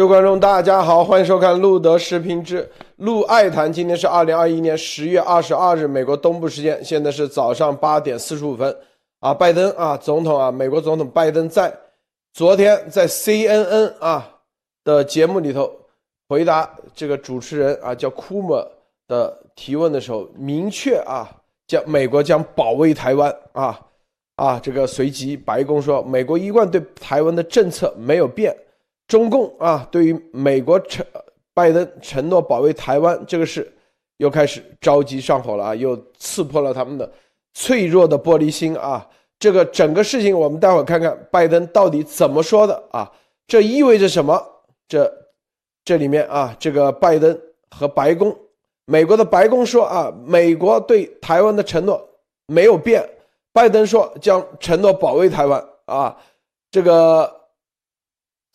各位观众，大家好，欢迎收看路德视频之路爱谈。今天是二零二一年十月二十二日，美国东部时间，现在是早上八点四十五分。啊，拜登啊，总统啊，美国总统拜登在昨天在 CNN 啊的节目里头回答这个主持人啊叫库姆的提问的时候，明确啊，将美国将保卫台湾啊啊，这个随即白宫说，美国一贯对台湾的政策没有变。中共啊，对于美国承拜登承诺保卫台湾这个事，又开始着急上火了啊，又刺破了他们的脆弱的玻璃心啊。这个整个事情，我们待会儿看看拜登到底怎么说的啊？这意味着什么？这这里面啊，这个拜登和白宫，美国的白宫说啊，美国对台湾的承诺没有变，拜登说将承诺保卫台湾啊，这个。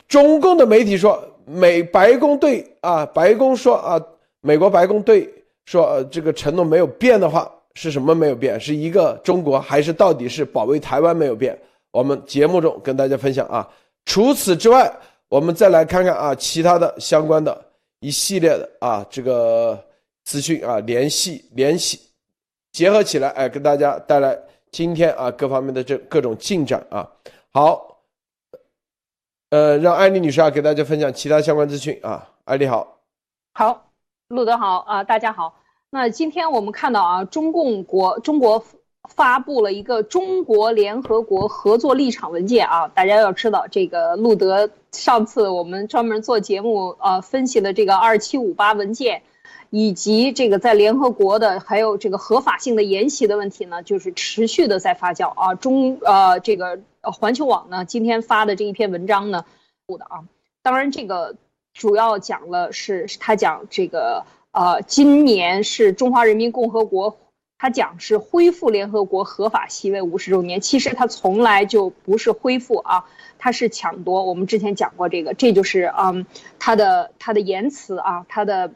中共的媒体说，美白宫对啊，白宫说啊，美国白宫对说，这个承诺没有变的话，是什么没有变？是一个中国，还是到底是保卫台湾没有变？我们节目中跟大家分享啊。除此之外，我们再来看看啊，其他的相关的一系列的啊这个资讯啊，联系联系结合起来，哎，跟大家带来今天啊各方面的这各种进展啊。好。呃，让艾丽女士啊给大家分享其他相关资讯啊。艾丽好，好，路德好啊，大家好。那今天我们看到啊，中共国中国发布了一个中国联合国合作立场文件啊。大家要知道，这个路德上次我们专门做节目呃分析的这个二七五八文件。以及这个在联合国的还有这个合法性的沿袭的问题呢，就是持续的在发酵啊。中呃这个环球网呢今天发的这一篇文章呢，的啊，当然这个主要讲了是他讲这个呃今年是中华人民共和国，他讲是恢复联合国合法席位五十周年，其实他从来就不是恢复啊，他是抢夺。我们之前讲过这个，这就是嗯他的他的言辞啊，他的。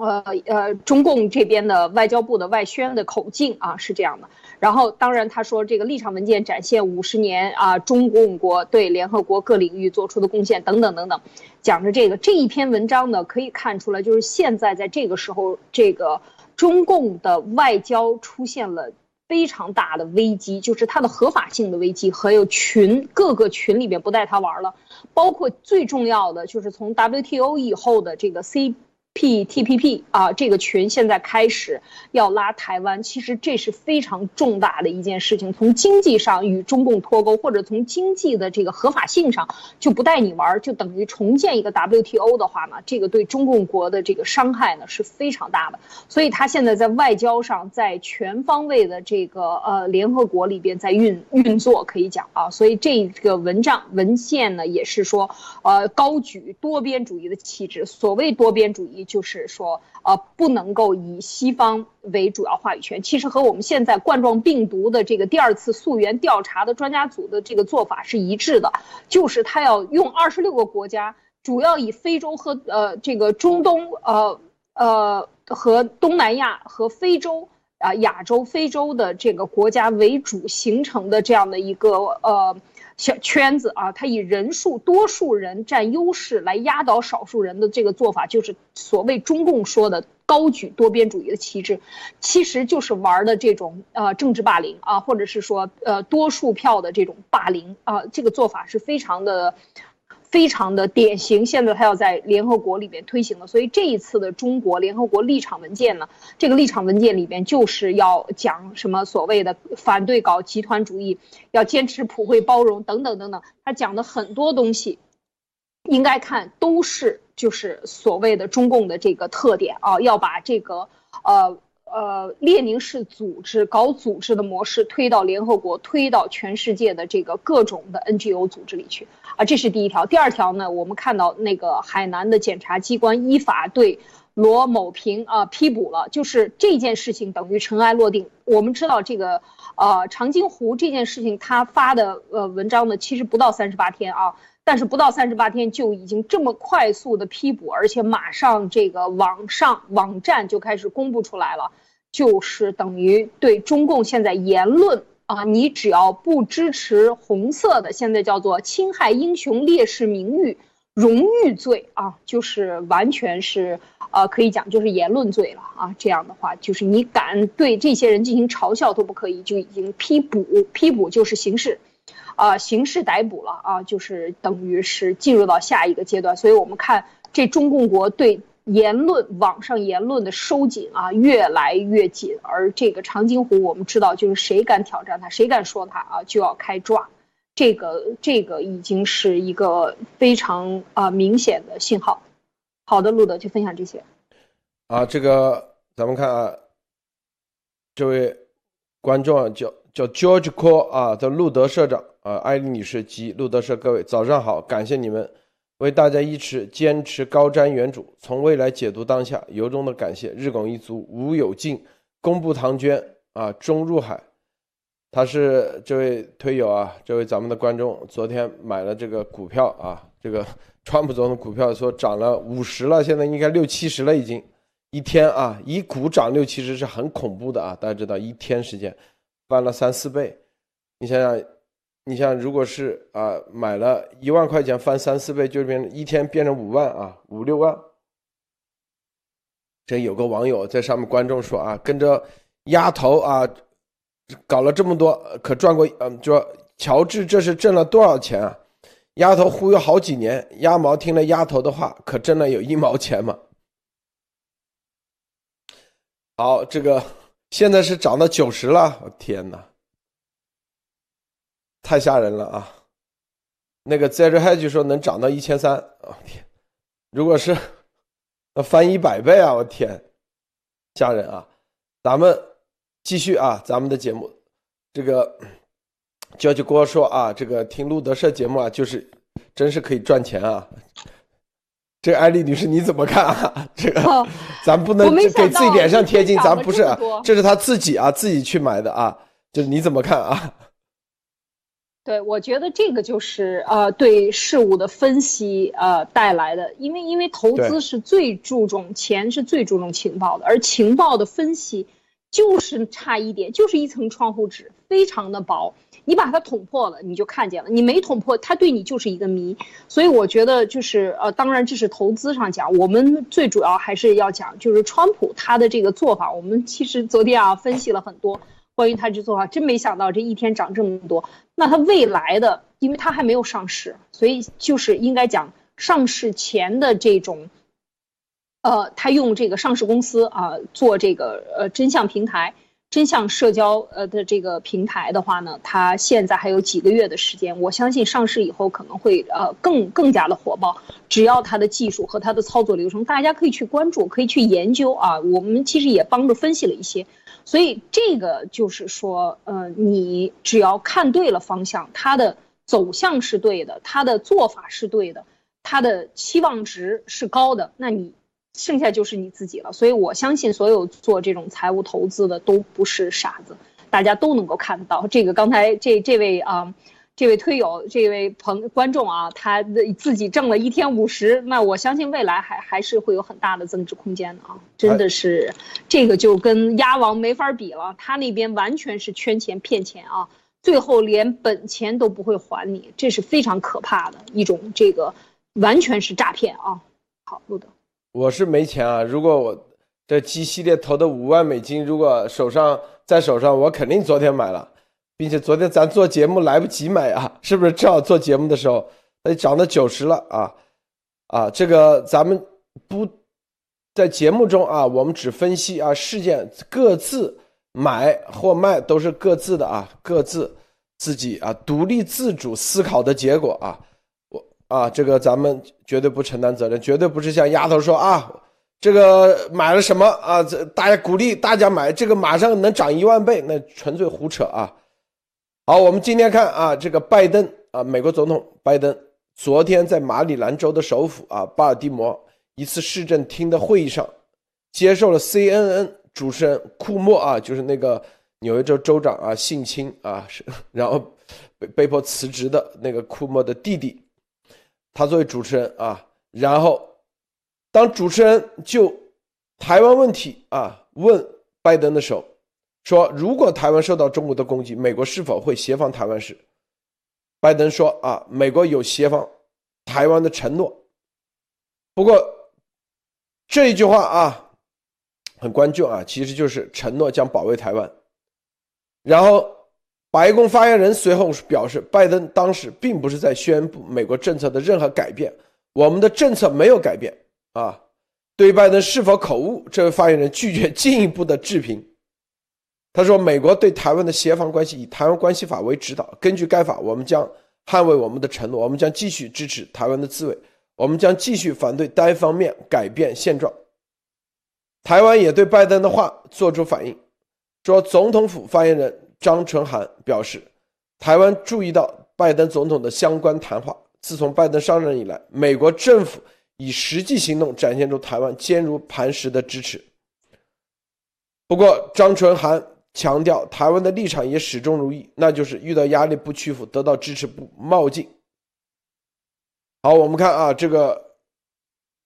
呃呃，中共这边的外交部的外宣的口径啊是这样的。然后，当然他说这个立场文件展现五十年啊中共国对联合国各领域做出的贡献等等等等，讲着这个这一篇文章呢，可以看出来就是现在在这个时候，这个中共的外交出现了非常大的危机，就是它的合法性的危机，还有群各个群里面不带他玩了，包括最重要的就是从 WTO 以后的这个 C。P T P P 啊，这个群现在开始要拉台湾，其实这是非常重大的一件事情。从经济上与中共脱钩，或者从经济的这个合法性上就不带你玩，就等于重建一个 W T O 的话呢，这个对中共国的这个伤害呢是非常大的。所以他现在在外交上，在全方位的这个呃联合国里边在运运作，可以讲啊。所以这个文章文献呢也是说，呃，高举多边主义的旗帜。所谓多边主义。就是说，呃，不能够以西方为主要话语权。其实和我们现在冠状病毒的这个第二次溯源调查的专家组的这个做法是一致的，就是他要用二十六个国家，主要以非洲和呃这个中东，呃呃和东南亚和非洲啊亚洲、非洲的这个国家为主形成的这样的一个呃。小圈子啊，他以人数多数人占优势来压倒少数人的这个做法，就是所谓中共说的高举多边主义的旗帜，其实就是玩的这种呃政治霸凌啊，或者是说呃多数票的这种霸凌啊，这个做法是非常的。非常的典型，现在他要在联合国里面推行了，所以这一次的中国联合国立场文件呢，这个立场文件里边就是要讲什么所谓的反对搞集团主义，要坚持普惠包容等等等等，他讲的很多东西，应该看都是就是所谓的中共的这个特点啊，要把这个呃。呃，列宁式组织搞组织的模式推到联合国，推到全世界的这个各种的 NGO 组织里去啊，这是第一条。第二条呢，我们看到那个海南的检察机关依法对罗某平啊批捕了，就是这件事情等于尘埃落定。我们知道这个呃长津湖这件事情，他发的呃文章呢，其实不到三十八天啊。但是不到三十八天就已经这么快速的批捕，而且马上这个网上网站就开始公布出来了，就是等于对中共现在言论啊，你只要不支持红色的，现在叫做侵害英雄烈士名誉、荣誉罪啊，就是完全是呃，可以讲就是言论罪了啊。这样的话，就是你敢对这些人进行嘲笑都不可以，就已经批捕，批捕就是刑事，啊，刑事逮捕了啊，就是等于是进入到下一个阶段。所以我们看这中共国对言论、网上言论的收紧啊，越来越紧。而这个长津湖，我们知道就是谁敢挑战他，谁敢说他啊，就要开抓。这个这个已经是一个非常啊明显的信号。好的，路德就分享这些。啊，这个咱们看啊，这位观众啊叫叫 George Cole 啊的路德社长啊，艾丽女士及路德社各位早上好，感谢你们为大家一直坚持高瞻远瞩，从未来解读当下，由衷的感谢。日拱一卒，吴有进、工部唐捐啊，终入海。他是这位推友啊，这位咱们的观众，昨天买了这个股票啊，这个 川普总统股票说涨了五十了，现在应该六七十了，已经一天啊，一股涨六七十是很恐怖的啊，大家知道一天时间翻了三四倍，你想想，你像如果是啊买了一万块钱翻三四倍，就变一天变成五万啊，五六万。这有个网友在上面观众说啊，跟着丫头啊。搞了这么多，可赚过？嗯，就说乔治这是挣了多少钱啊？丫头忽悠好几年，鸭毛听了丫头的话，可挣了有一毛钱吗？好，这个现在是涨到九十了，我天哪，太吓人了啊！那个 Zero Hedge 说能涨到一千三，我天，如果是翻一百倍啊，我天，吓人啊！咱们。继续啊，咱们的节目，这个娇娇哥说啊，这个听路德社节目啊，就是真是可以赚钱啊。这艾丽女士你怎么看啊？这个咱不能给自己脸上贴金，咱不是，这是他自己啊，自己去买的啊，就是你怎么看啊？对，我觉得这个就是呃，对事物的分析呃带来的，因为因为投资是最注重钱，是最注重情报的，而情报的分析。就是差一点，就是一层窗户纸，非常的薄。你把它捅破了，你就看见了；你没捅破，它对你就是一个谜。所以我觉得，就是呃，当然这是投资上讲，我们最主要还是要讲，就是川普他的这个做法。我们其实昨天啊分析了很多关于他这做法，真没想到这一天涨这么多。那他未来的，因为他还没有上市，所以就是应该讲上市前的这种。呃，他用这个上市公司啊做这个呃真相平台、真相社交呃的这个平台的话呢，他现在还有几个月的时间，我相信上市以后可能会呃更更加的火爆。只要他的技术和他的操作流程，大家可以去关注，可以去研究啊。我们其实也帮着分析了一些，所以这个就是说，呃，你只要看对了方向，它的走向是对的，它的做法是对的，它的期望值是高的，那你。剩下就是你自己了，所以我相信所有做这种财务投资的都不是傻子，大家都能够看到。这个刚才这这位啊，这位推友，这位朋观众啊，他的自己挣了一天五十，那我相信未来还还是会有很大的增值空间的啊！真的是，这个就跟鸭王没法比了，他那边完全是圈钱骗钱啊，最后连本钱都不会还你，这是非常可怕的一种这个，完全是诈骗啊！好，路德。我是没钱啊！如果我这 G 系列投的五万美金，如果手上在手上，我肯定昨天买了，并且昨天咱做节目来不及买啊，是不是？正好做节目的时候，它涨到九十了啊啊！这个咱们不在节目中啊，我们只分析啊事件各自买或卖都是各自的啊，各自自己啊独立自主思考的结果啊。我啊，这个咱们绝对不承担责任，绝对不是像丫头说啊，这个买了什么啊？这大家鼓励大家买，这个马上能涨一万倍，那纯粹胡扯啊！好，我们今天看啊，这个拜登啊，美国总统拜登昨天在马里兰州的首府啊巴尔的摩一次市政厅的会议上，接受了 CNN 主持人库莫啊，就是那个纽约州州长啊性侵啊，然后被被迫辞职的那个库莫的弟弟。他作为主持人啊，然后当主持人就台湾问题啊问拜登的时候，说如果台湾受到中国的攻击，美国是否会协防台湾时，拜登说啊，美国有协防台湾的承诺不过这一句话啊，很关键啊，其实就是承诺将保卫台湾。然后，白宫发言人随后表示，拜登当时并不是在宣布美国政策的任何改变，我们的政策没有改变啊。对拜登是否口误，这位发言人拒绝进一步的置评。他说：“美国对台湾的协防关系以《台湾关系法》为指导，根据该法，我们将捍卫我们的承诺，我们将继续支持台湾的自卫，我们将继续反对单方面改变现状。”台湾也对拜登的话做出反应，说总统府发言人张纯涵表示，台湾注意到拜登总统的相关谈话。自从拜登上任以来，美国政府。以实际行动展现出台湾坚如磐石的支持。不过，张纯涵强调，台湾的立场也始终如一，那就是遇到压力不屈服，得到支持不冒进。好，我们看啊，这个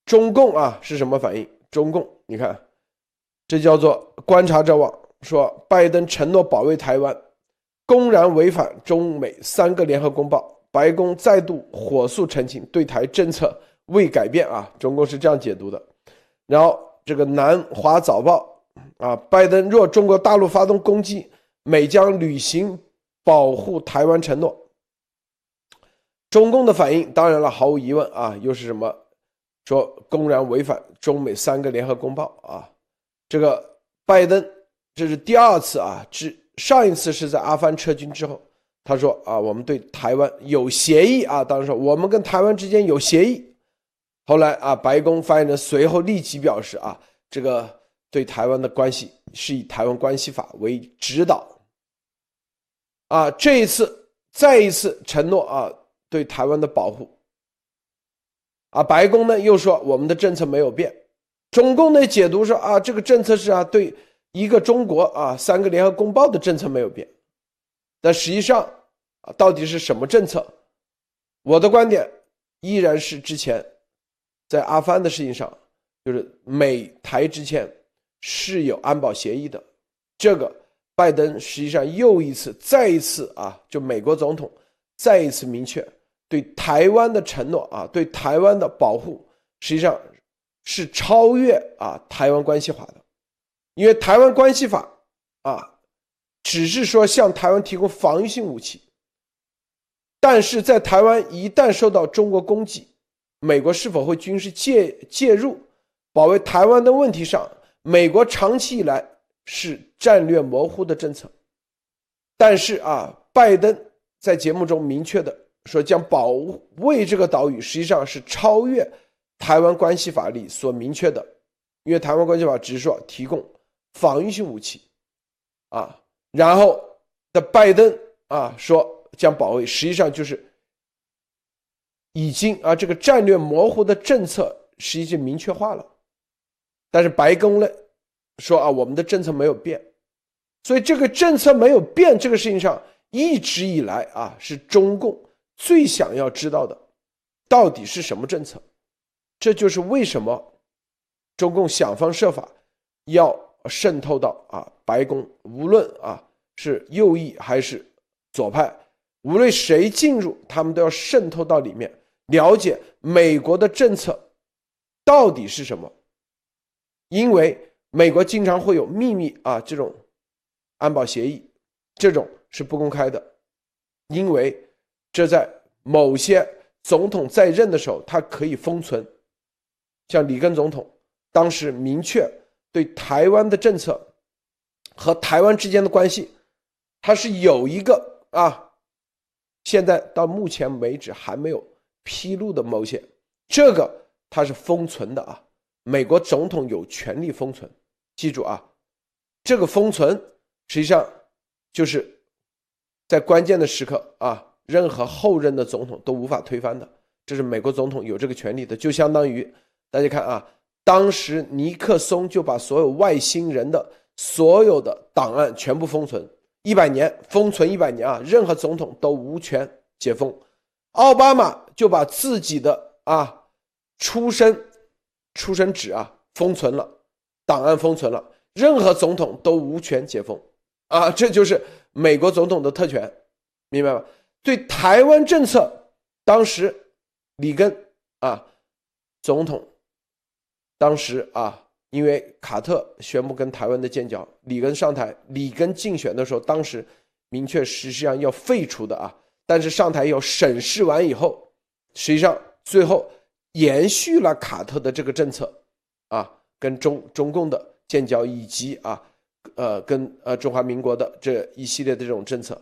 中共啊是什么反应？中共，你看，这叫做观察者网说，拜登承诺保卫台湾，公然违反中美三个联合公报，白宫再度火速澄清对台政策。未改变啊，中共是这样解读的。然后这个南华早报啊，拜登若中国大陆发动攻击，美将履行保护台湾承诺。中共的反应当然了，毫无疑问啊，又是什么？说公然违反中美三个联合公报啊。这个拜登这是第二次啊，之上一次是在阿富汗撤军之后，他说啊，我们对台湾有协议啊，当时说我们跟台湾之间有协议。后来啊，白宫发言人随后立即表示啊，这个对台湾的关系是以《台湾关系法》为指导。啊，这一次再一次承诺啊，对台湾的保护。啊，白宫呢又说我们的政策没有变，中共呢解读说啊，这个政策是啊对一个中国啊三个联合公报的政策没有变，但实际上啊到底是什么政策？我的观点依然是之前。在阿富汗的事情上，就是美台之间是有安保协议的。这个拜登实际上又一次、再一次啊，就美国总统再一次明确对台湾的承诺啊，对台湾的保护，实际上是超越啊台湾关系法的。因为台湾关系法啊，只是说向台湾提供防御性武器，但是在台湾一旦受到中国攻击。美国是否会军事介介入保卫台湾的问题上，美国长期以来是战略模糊的政策。但是啊，拜登在节目中明确的说，将保卫这个岛屿，实际上是超越台湾关系法里所明确的，因为台湾关系法只是说提供防御性武器，啊，然后的拜登啊说将保卫，实际上就是。已经啊，这个战略模糊的政策是已经明确化了，但是白宫呢说啊，我们的政策没有变，所以这个政策没有变这个事情上，一直以来啊是中共最想要知道的，到底是什么政策？这就是为什么中共想方设法要渗透到啊白宫，无论啊是右翼还是左派，无论谁进入，他们都要渗透到里面。了解美国的政策到底是什么？因为美国经常会有秘密啊，这种安保协议，这种是不公开的，因为这在某些总统在任的时候，他可以封存。像里根总统当时明确对台湾的政策和台湾之间的关系，他是有一个啊，现在到目前为止还没有。披露的某些，这个它是封存的啊，美国总统有权利封存，记住啊，这个封存实际上就是在关键的时刻啊，任何后任的总统都无法推翻的，这是美国总统有这个权利的，就相当于大家看啊，当时尼克松就把所有外星人的所有的档案全部封存。一百年，封存一百年啊，任何总统都无权解封。奥巴马就把自己的啊出生出生纸啊封存了，档案封存了，任何总统都无权解封啊，这就是美国总统的特权，明白吗？对台湾政策，当时里根啊总统当时啊，因为卡特宣布跟台湾的建交，里根上台，里根竞选的时候，当时明确实际上要废除的啊，但是上台以后审视完以后，实际上最后延续了卡特的这个政策，啊，跟中中共的建交以及啊，呃，跟呃中华民国的这一系列的这种政策，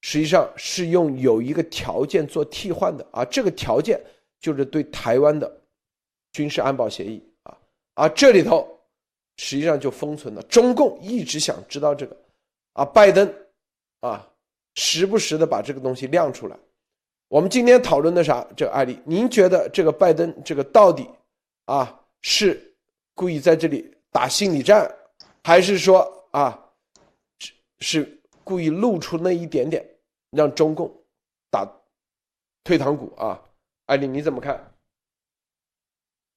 实际上是用有一个条件做替换的啊，这个条件就是对台湾的。军事安保协议啊，啊，这里头实际上就封存了。中共一直想知道这个，啊，拜登啊，时不时的把这个东西亮出来。我们今天讨论的啥？这个案例，您觉得这个拜登这个到底啊是故意在这里打心理战，还是说啊是是故意露出那一点点，让中共打退堂鼓啊？艾丽，你怎么看？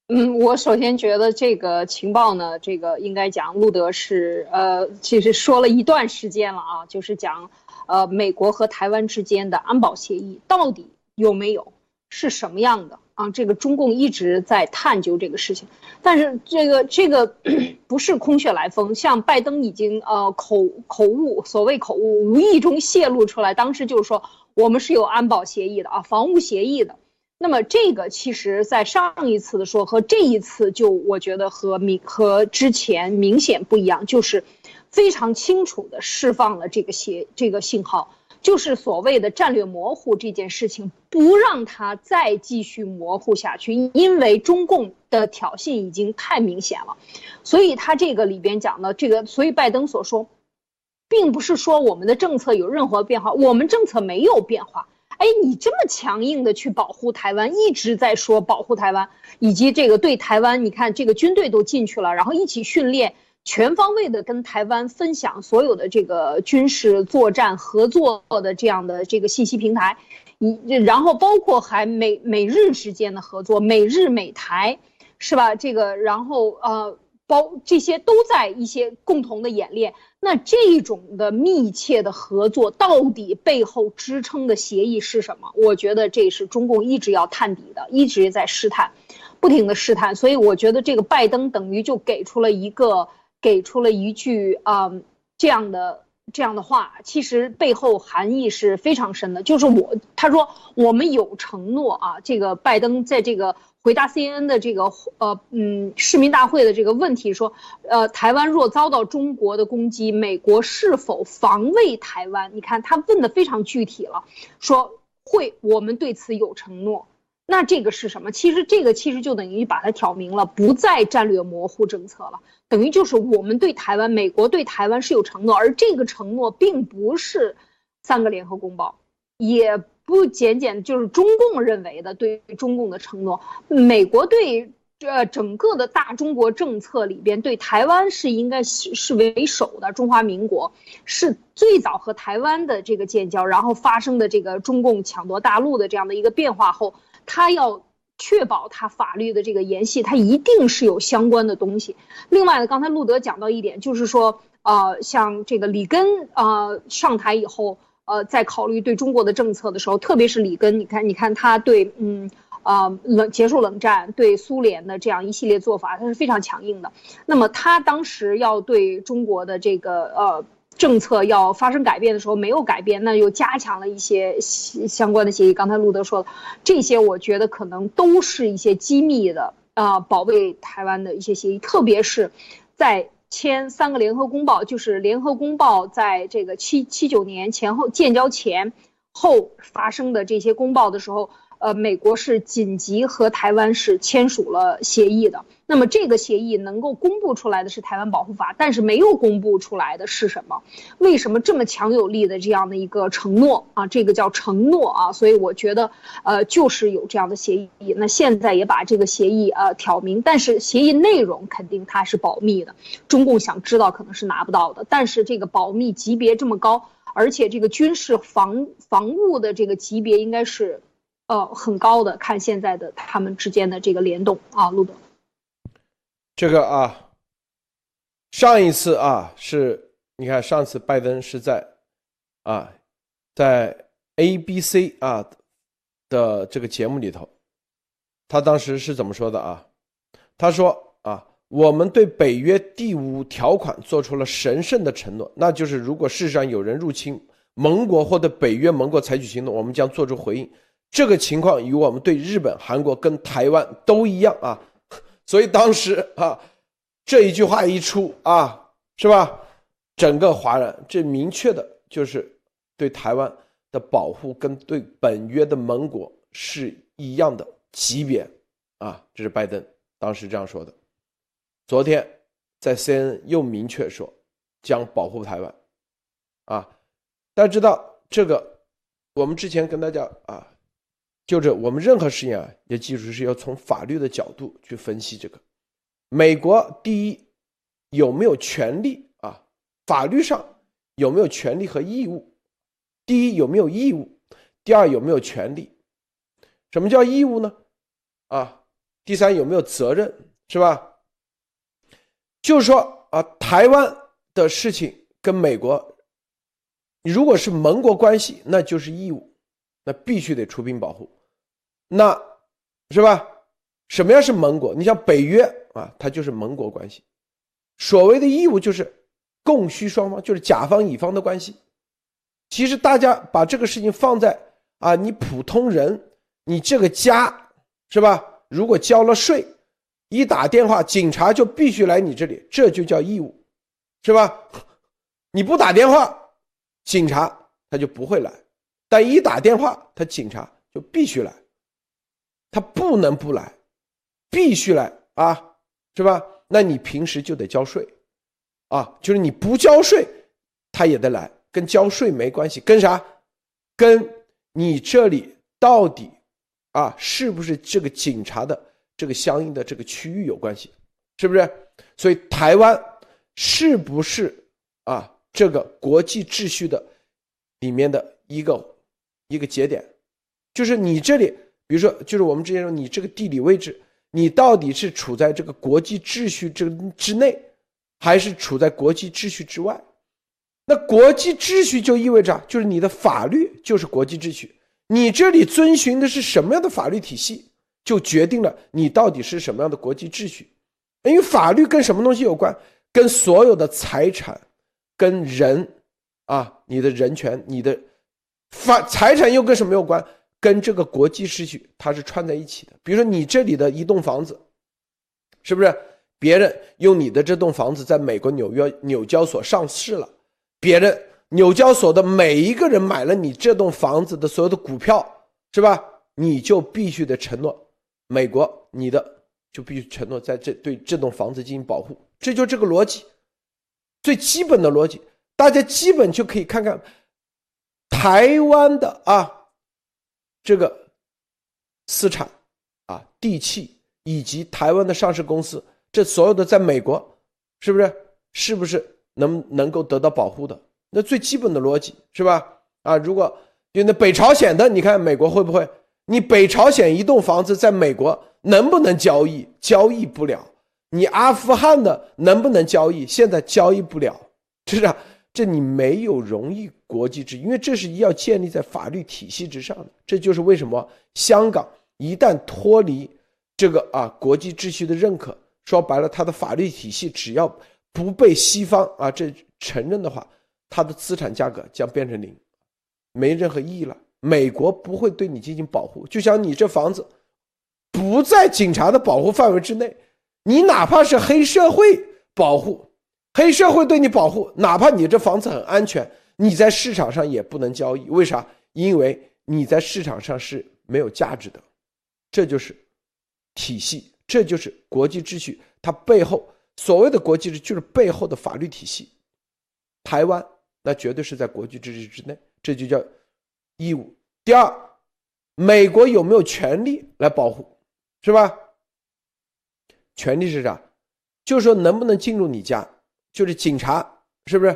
嗯，我首先觉得这个情报呢，这个应该讲路德是呃，其实说了一段时间了啊，就是讲，呃，美国和台湾之间的安保协议到底有没有，是什么样的啊？这个中共一直在探究这个事情，但是这个这个 不是空穴来风，像拜登已经呃口口误，所谓口误，无意中泄露出来，当时就是说我们是有安保协议的啊，防务协议的。那么这个其实，在上一次的说和这一次，就我觉得和明和之前明显不一样，就是非常清楚的释放了这个信这个信号，就是所谓的战略模糊这件事情，不让它再继续模糊下去，因为中共的挑衅已经太明显了，所以他这个里边讲的这个，所以拜登所说，并不是说我们的政策有任何变化，我们政策没有变化。哎，你这么强硬的去保护台湾，一直在说保护台湾，以及这个对台湾，你看这个军队都进去了，然后一起训练，全方位的跟台湾分享所有的这个军事作战合作的这样的这个信息平台，你然后包括还美美日之间的合作，美日美台，是吧？这个然后呃。包这些都在一些共同的演练，那这种的密切的合作到底背后支撑的协议是什么？我觉得这是中共一直要探底的，一直在试探，不停的试探。所以我觉得这个拜登等于就给出了一个，给出了一句啊这样的这样的话，其实背后含义是非常深的。就是我他说我们有承诺啊，这个拜登在这个。回答 CNN 的这个呃嗯市民大会的这个问题说，呃台湾若遭到中国的攻击，美国是否防卫台湾？你看他问的非常具体了，说会，我们对此有承诺。那这个是什么？其实这个其实就等于把它挑明了，不再战略模糊政策了，等于就是我们对台湾，美国对台湾是有承诺，而这个承诺并不是三个联合公报，也。不简简就是中共认为的对中共的承诺，美国对这整个的大中国政策里边，对台湾是应该是是为首的。中华民国是最早和台湾的这个建交，然后发生的这个中共抢夺大陆的这样的一个变化后，他要确保他法律的这个延续，他一定是有相关的东西。另外呢，刚才路德讲到一点，就是说，呃，像这个里根呃上台以后。呃，在考虑对中国的政策的时候，特别是里根，你看，你看他对，嗯，啊，冷结束冷战，对苏联的这样一系列做法，他是非常强硬的。那么他当时要对中国的这个呃政策要发生改变的时候，没有改变，那又加强了一些相关的协议。刚才路德说了，这些我觉得可能都是一些机密的啊，保卫台湾的一些协议，特别是在。签三个联合公报，就是联合公报在这个七七九年前后建交前后发生的这些公报的时候。呃，美国是紧急和台湾是签署了协议的。那么这个协议能够公布出来的是台湾保护法，但是没有公布出来的是什么？为什么这么强有力的这样的一个承诺啊？这个叫承诺啊。所以我觉得，呃，就是有这样的协议。那现在也把这个协议呃挑明，但是协议内容肯定它是保密的。中共想知道可能是拿不到的。但是这个保密级别这么高，而且这个军事防防务的这个级别应该是。呃，很高的，看现在的他们之间的这个联动啊，路德。这个啊，上一次啊，是你看上次拜登是在啊，在 ABC 啊的这个节目里头，他当时是怎么说的啊？他说啊，我们对北约第五条款做出了神圣的承诺，那就是如果世上有人入侵盟国或者北约盟国采取行动，我们将做出回应。这个情况与我们对日本、韩国跟台湾都一样啊。所以当时啊，这一句话一出啊，是吧？整个华人这明确的就是对台湾的保护跟对本约的盟国是一样的级别啊。这是拜登当时这样说的。昨天在 CNN 又明确说将保护台湾啊。大家知道这个，我们之前跟大家啊。就是我们任何事情啊，也记住是要从法律的角度去分析这个。美国第一有没有权利啊？法律上有没有权利和义务？第一有没有义务？第二有没有权利？什么叫义务呢？啊，第三有没有责任？是吧？就是说啊，台湾的事情跟美国，如果是盟国关系，那就是义务，那必须得出兵保护。那，是吧？什么样是盟国？你像北约啊，它就是盟国关系。所谓的义务就是供需双方，就是甲方乙方的关系。其实大家把这个事情放在啊，你普通人，你这个家是吧？如果交了税，一打电话，警察就必须来你这里，这就叫义务，是吧？你不打电话，警察他就不会来；但一打电话，他警察就必须来。他不能不来，必须来啊，是吧？那你平时就得交税，啊，就是你不交税，他也得来，跟交税没关系，跟啥？跟你这里到底啊，是不是这个警察的这个相应的这个区域有关系，是不是？所以台湾是不是啊这个国际秩序的里面的一个一个节点？就是你这里。比如说，就是我们之前说，你这个地理位置，你到底是处在这个国际秩序这之内，还是处在国际秩序之外？那国际秩序就意味着，就是你的法律就是国际秩序，你这里遵循的是什么样的法律体系，就决定了你到底是什么样的国际秩序。因为法律跟什么东西有关？跟所有的财产、跟人啊，你的人权、你的法财产又跟什么有关？跟这个国际秩序它是串在一起的。比如说，你这里的一栋房子，是不是别人用你的这栋房子在美国纽约纽交所上市了？别人纽交所的每一个人买了你这栋房子的所有的股票，是吧？你就必须得承诺美国，你的就必须承诺在这对这栋房子进行保护。这就这个逻辑，最基本的逻辑，大家基本就可以看看台湾的啊。这个资产啊，地契以及台湾的上市公司，这所有的在美国，是不是是不是能能够得到保护的？那最基本的逻辑是吧？啊，如果就那北朝鲜的，你看美国会不会？你北朝鲜一栋房子在美国能不能交易？交易不了。你阿富汗的能不能交易？现在交易不了，是不是？这你没有容易国际制，因为这是要建立在法律体系之上的。这就是为什么香港一旦脱离这个啊国际秩序的认可，说白了，它的法律体系只要不被西方啊这承认的话，它的资产价格将变成零，没任何意义了。美国不会对你进行保护，就像你这房子不在警察的保护范围之内，你哪怕是黑社会保护。黑社会对你保护，哪怕你这房子很安全，你在市场上也不能交易。为啥？因为你在市场上是没有价值的。这就是体系，这就是国际秩序。它背后所谓的国际秩序，就是背后的法律体系。台湾那绝对是在国际秩序之内，这就叫义务。第二，美国有没有权利来保护？是吧？权利是啥？就是说能不能进入你家？就是警察，是不是？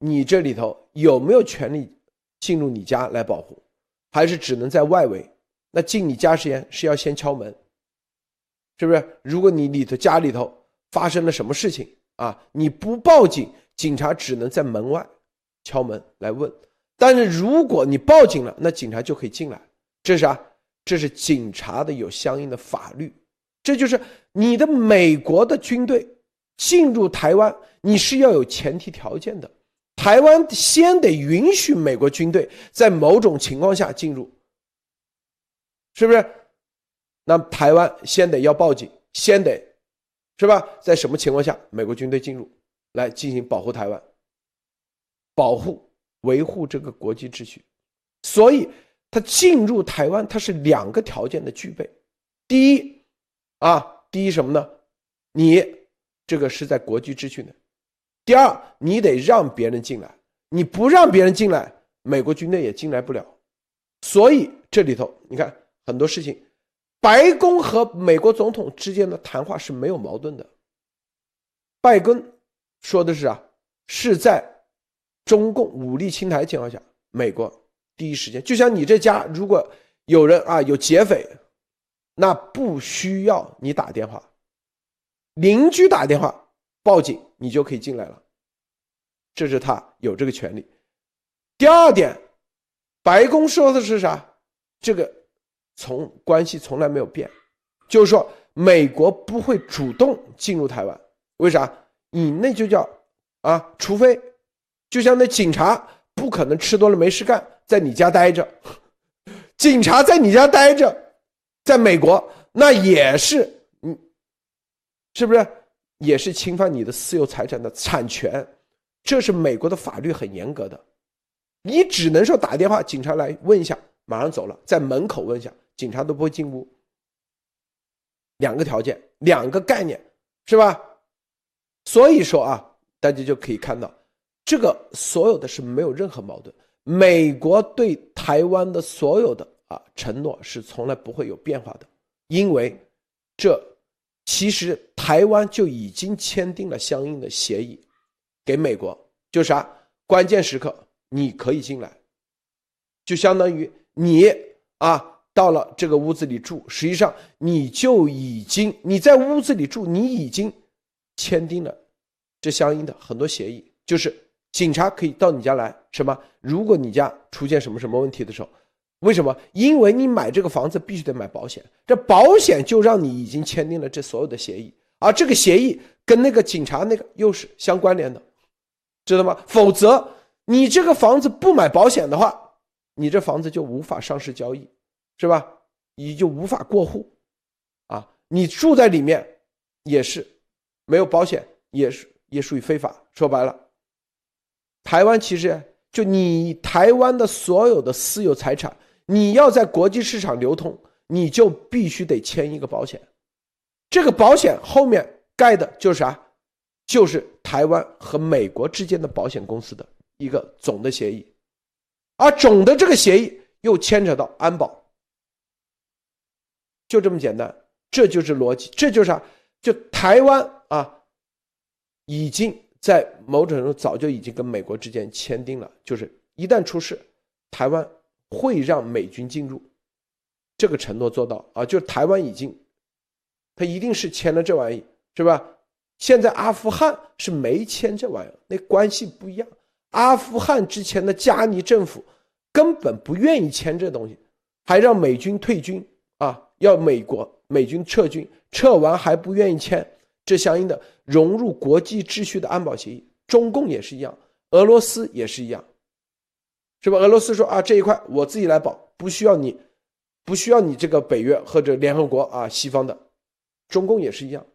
你这里头有没有权利进入你家来保护，还是只能在外围？那进你家时间是要先敲门，是不是？如果你里头家里头发生了什么事情啊，你不报警，警察只能在门外敲门来问。但是如果你报警了，那警察就可以进来。这是啥？这是警察的有相应的法律。这就是你的美国的军队进入台湾，你是要有前提条件的。台湾先得允许美国军队在某种情况下进入，是不是？那台湾先得要报警，先得，是吧？在什么情况下美国军队进入来进行保护台湾、保护维护这个国际秩序？所以他进入台湾，他是两个条件的具备。第一，啊，第一什么呢？你这个是在国际秩序内。第二，你得让别人进来，你不让别人进来，美国军队也进来不了。所以这里头，你看很多事情，白宫和美国总统之间的谈话是没有矛盾的。拜登说的是啊，是在中共武力侵台情况下，美国第一时间，就像你这家如果有人啊有劫匪，那不需要你打电话，邻居打电话。报警，你就可以进来了，这是他有这个权利。第二点，白宫说的是啥？这个从关系从来没有变，就是说美国不会主动进入台湾，为啥？你那就叫啊，除非就像那警察不可能吃多了没事干，在你家待着，警察在你家待着，在美国那也是，是不是？也是侵犯你的私有财产的产权，这是美国的法律很严格的，你只能说打电话，警察来问一下，马上走了，在门口问一下，警察都不会进屋。两个条件，两个概念，是吧？所以说啊，大家就可以看到，这个所有的是没有任何矛盾。美国对台湾的所有的啊承诺是从来不会有变化的，因为这。其实台湾就已经签订了相应的协议，给美国，就是啥？关键时刻你可以进来，就相当于你啊到了这个屋子里住，实际上你就已经你在屋子里住，你已经签订了这相应的很多协议，就是警察可以到你家来，什么？如果你家出现什么什么问题的时候。为什么？因为你买这个房子必须得买保险，这保险就让你已经签订了这所有的协议，而这个协议跟那个警察那个又是相关联的，知道吗？否则你这个房子不买保险的话，你这房子就无法上市交易，是吧？你就无法过户，啊，你住在里面也是没有保险，也是也属于非法。说白了，台湾其实就你台湾的所有的私有财产。你要在国际市场流通，你就必须得签一个保险，这个保险后面盖的就是啥？就是台湾和美国之间的保险公司的一个总的协议，而总的这个协议又牵扯到安保，就这么简单，这就是逻辑，这就是啥？就台湾啊，已经在某种程度早就已经跟美国之间签订了，就是一旦出事，台湾。会让美军进入，这个承诺做到啊，就是台湾已经，他一定是签了这玩意，是吧？现在阿富汗是没签这玩意，那关系不一样。阿富汗之前的加尼政府根本不愿意签这东西，还让美军退军啊，要美国美军撤军，撤完还不愿意签这相应的融入国际秩序的安保协议。中共也是一样，俄罗斯也是一样。是吧？俄罗斯说啊，这一块我自己来保，不需要你，不需要你这个北约或者联合国啊，西方的，中共也是一样。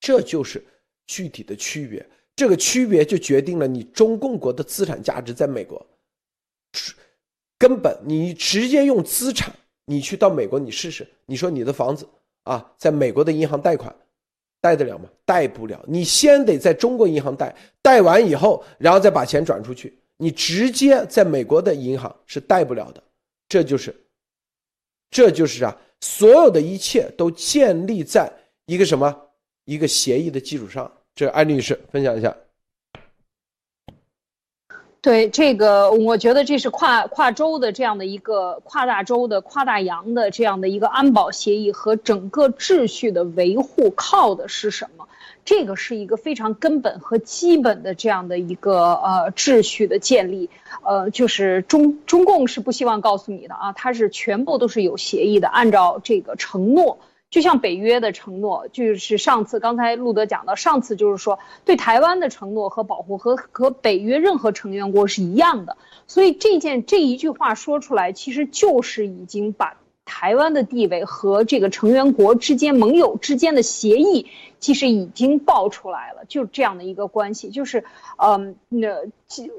这就是具体的区别，这个区别就决定了你中共国的资产价值在美国，根本你直接用资产，你去到美国你试试，你说你的房子啊，在美国的银行贷款，贷得了吗？贷不了，你先得在中国银行贷，贷完以后，然后再把钱转出去。你直接在美国的银行是贷不了的，这就是，这就是啊，所有的一切都建立在一个什么一个协议的基础上。这安女士分享一下。对这个，我觉得这是跨跨州的这样的一个跨大洲的跨大洋的这样的一个安保协议和整个秩序的维护，靠的是什么？这个是一个非常根本和基本的这样的一个呃秩序的建立，呃，就是中中共是不希望告诉你的啊，它是全部都是有协议的，按照这个承诺就像北约的承诺，就是上次刚才路德讲到，上次就是说对台湾的承诺和保护和和北约任何成员国是一样的，所以这件这一句话说出来，其实就是已经把。台湾的地位和这个成员国之间、盟友之间的协议，其实已经爆出来了，就这样的一个关系，就是，嗯，那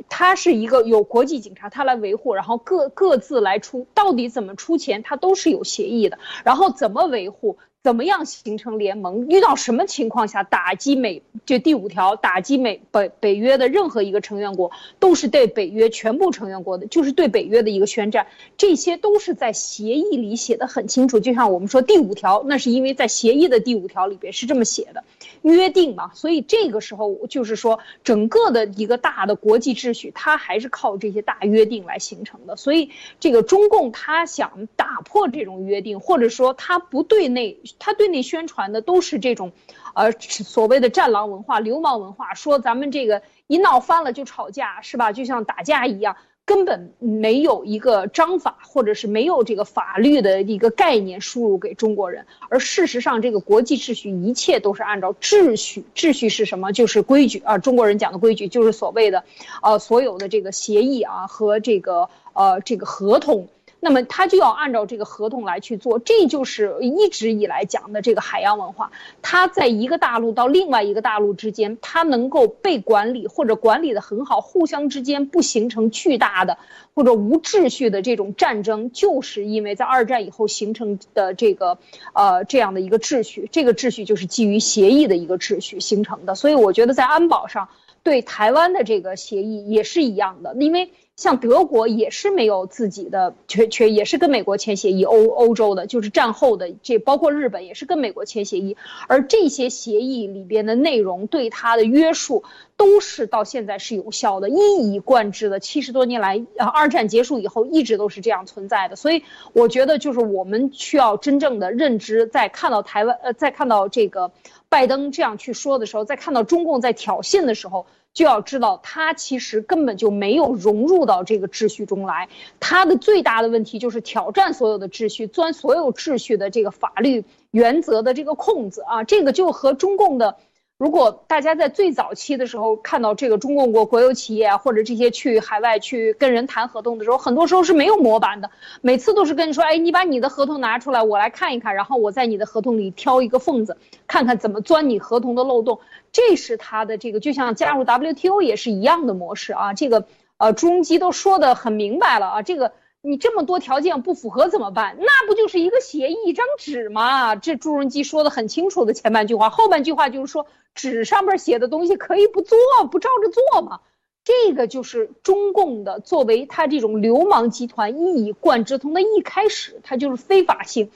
他是一个有国际警察，他来维护，然后各各自来出，到底怎么出钱，他都是有协议的，然后怎么维护。怎么样形成联盟？遇到什么情况下打击美？这第五条打击美北北约的任何一个成员国，都是对北约全部成员国的，就是对北约的一个宣战。这些都是在协议里写的很清楚。就像我们说第五条，那是因为在协议的第五条里边是这么写的，约定嘛。所以这个时候就是说，整个的一个大的国际秩序，它还是靠这些大约定来形成的。所以这个中共他想打破这种约定，或者说他不对内。他对内宣传的都是这种，呃，所谓的战狼文化、流氓文化，说咱们这个一闹翻了就吵架，是吧？就像打架一样，根本没有一个章法，或者是没有这个法律的一个概念输入给中国人。而事实上，这个国际秩序一切都是按照秩序，秩序是什么？就是规矩啊。中国人讲的规矩，就是所谓的，呃，所有的这个协议啊和这个呃这个合同。那么他就要按照这个合同来去做，这就是一直以来讲的这个海洋文化。它在一个大陆到另外一个大陆之间，它能够被管理或者管理的很好，互相之间不形成巨大的或者无秩序的这种战争，就是因为在二战以后形成的这个呃这样的一个秩序。这个秩序就是基于协议的一个秩序形成的。所以我觉得在安保上对台湾的这个协议也是一样的，因为。像德国也是没有自己的，却却也是跟美国签协议，欧欧洲的，就是战后的这包括日本也是跟美国签协议，而这些协议里边的内容对它的约束都是到现在是有效的，一以贯之的，七十多年来，呃，二战结束以后一直都是这样存在的，所以我觉得就是我们需要真正的认知，在看到台湾，呃，在看到这个拜登这样去说的时候，在看到中共在挑衅的时候。就要知道，他其实根本就没有融入到这个秩序中来。他的最大的问题就是挑战所有的秩序，钻所有秩序的这个法律原则的这个空子啊！这个就和中共的。如果大家在最早期的时候看到这个中共国国有企业啊，或者这些去海外去跟人谈合同的时候，很多时候是没有模板的，每次都是跟你说，哎，你把你的合同拿出来，我来看一看，然后我在你的合同里挑一个缝子，看看怎么钻你合同的漏洞。这是他的这个，就像加入 WTO 也是一样的模式啊。这个呃，朱镕基都说的很明白了啊，这个。你这么多条件不符合怎么办？那不就是一个协议一张纸吗？这朱镕基说的很清楚的前半句话，后半句话就是说纸上面写的东西可以不做，不照着做吗？这个就是中共的作为他这种流氓集团一以贯之，从他一开始他就是非法性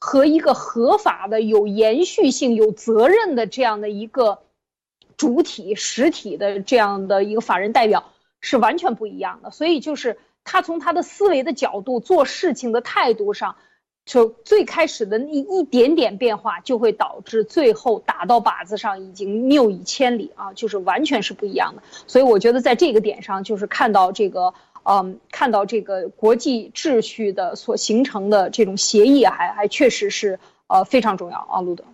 和一个合法的、有延续性、有责任的这样的一个主体实体的这样的一个法人代表是完全不一样的，所以就是。他从他的思维的角度做事情的态度上，就最开始的那一点点变化，就会导致最后打到靶子上已经谬以千里啊，就是完全是不一样的。所以我觉得在这个点上，就是看到这个，嗯，看到这个国际秩序的所形成的这种协议，还还确实是呃非常重要啊，路德。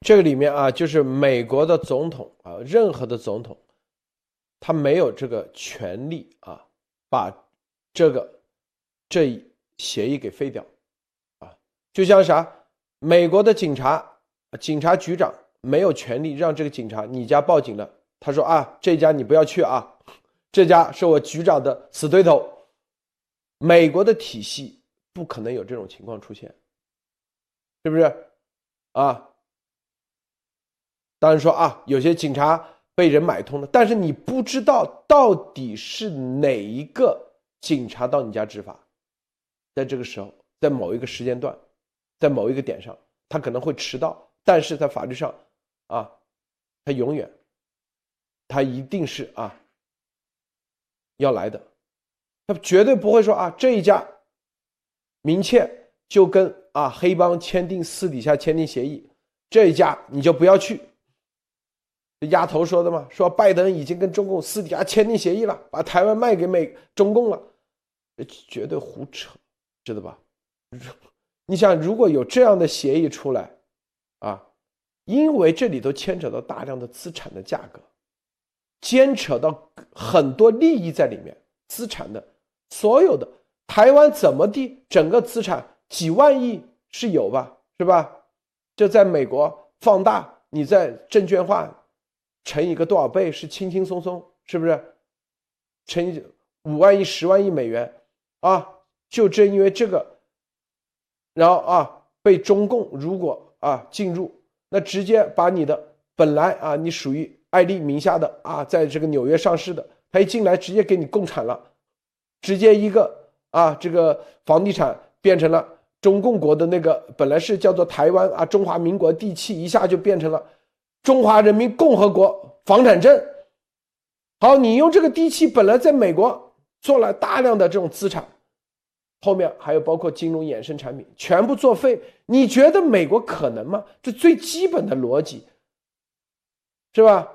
这个里面啊，就是美国的总统啊，任何的总统，他没有这个权利啊。把这个这协议给废掉啊，就像啥？美国的警察警察局长没有权利让这个警察你家报警了，他说啊，这家你不要去啊，这家是我局长的死对头。美国的体系不可能有这种情况出现，是不是啊？当然说啊，有些警察。被人买通了，但是你不知道到底是哪一个警察到你家执法，在这个时候，在某一个时间段，在某一个点上，他可能会迟到，但是在法律上，啊，他永远，他一定是啊，要来的，他绝对不会说啊这一家，明确就跟啊黑帮签订私底下签订协议，这一家你就不要去。这丫头说的嘛，说拜登已经跟中共私底下签订协议了，把台湾卖给美中共了，绝对胡扯，知道吧？你想，如果有这样的协议出来，啊，因为这里头牵扯到大量的资产的价格，牵扯到很多利益在里面，资产的所有的台湾怎么地，整个资产几万亿是有吧，是吧？就在美国放大，你在证券化乘一个多少倍是轻轻松松，是不是？乘以五万亿、十万亿美元啊，就正因为这个。然后啊，被中共如果啊进入，那直接把你的本来啊你属于艾丽名下的啊，在这个纽约上市的，他一进来直接给你共产了，直接一个啊这个房地产变成了中共国的那个本来是叫做台湾啊中华民国地契，一下就变成了中华人民共和国房产证。好，你用这个地契本来在美国做了大量的这种资产。后面还有包括金融衍生产品，全部作废。你觉得美国可能吗？这最基本的逻辑，是吧？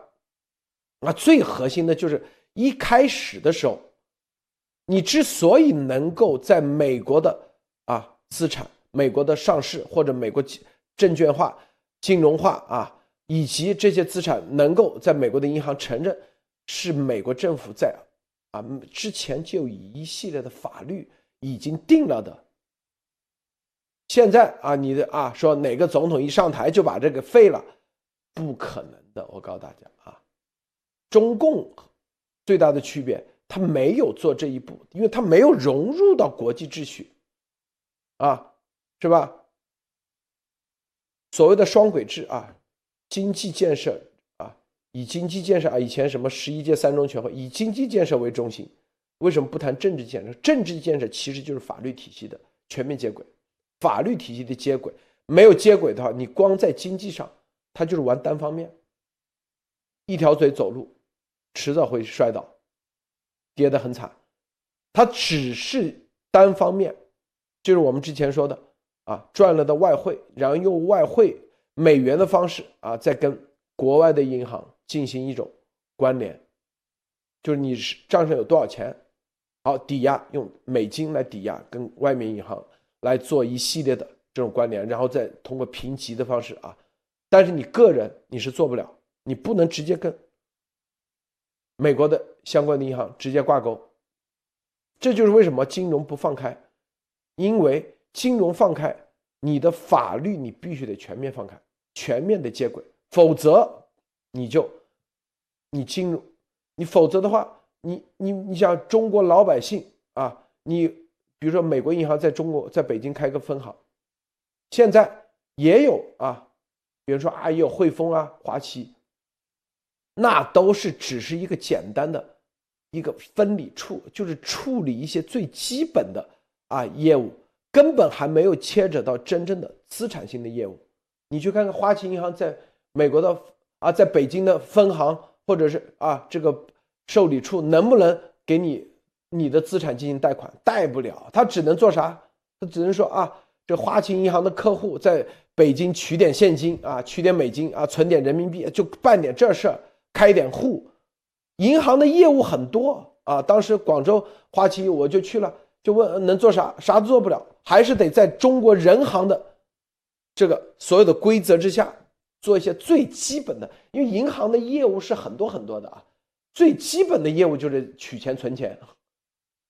啊，最核心的就是一开始的时候，你之所以能够在美国的啊资产、美国的上市或者美国证券化、金融化啊，以及这些资产能够在美国的银行承认，是美国政府在啊之前就以一系列的法律。已经定了的。现在啊，你的啊说哪个总统一上台就把这个废了，不可能的。我告诉大家啊，中共最大的区别，他没有做这一步，因为他没有融入到国际秩序，啊，是吧？所谓的双轨制啊，经济建设，以经济建设啊，以前什么十一届三中全会以经济建设为中心。为什么不谈政治建设？政治建设其实就是法律体系的全面接轨，法律体系的接轨没有接轨的话，你光在经济上，它就是玩单方面，一条腿走路，迟早会摔倒，跌得很惨。它只是单方面，就是我们之前说的啊，赚了的外汇，然后用外汇美元的方式啊，再跟国外的银行进行一种关联，就是你账上有多少钱。好，抵押用美金来抵押，跟外面银行来做一系列的这种关联，然后再通过评级的方式啊。但是你个人你是做不了，你不能直接跟美国的相关的银行直接挂钩。这就是为什么金融不放开，因为金融放开，你的法律你必须得全面放开，全面的接轨，否则你就你进入，你否则的话。你你你想中国老百姓啊，你比如说美国银行在中国在北京开个分行，现在也有啊，比如说啊也有汇丰啊、华旗，那都是只是一个简单的一个分理处，就是处理一些最基本的啊业务，根本还没有牵扯到真正的资产性的业务。你去看看花旗银行在美国的啊，在北京的分行，或者是啊这个。受理处能不能给你你的资产进行贷款？贷不了，他只能做啥？他只能说啊，这花旗银行的客户在北京取点现金啊，取点美金啊，存点人民币，就办点这事儿，开点户。银行的业务很多啊。当时广州花旗我就去了，就问能做啥？啥都做不了，还是得在中国人行的这个所有的规则之下做一些最基本的，因为银行的业务是很多很多的啊。最基本的业务就是取钱存钱，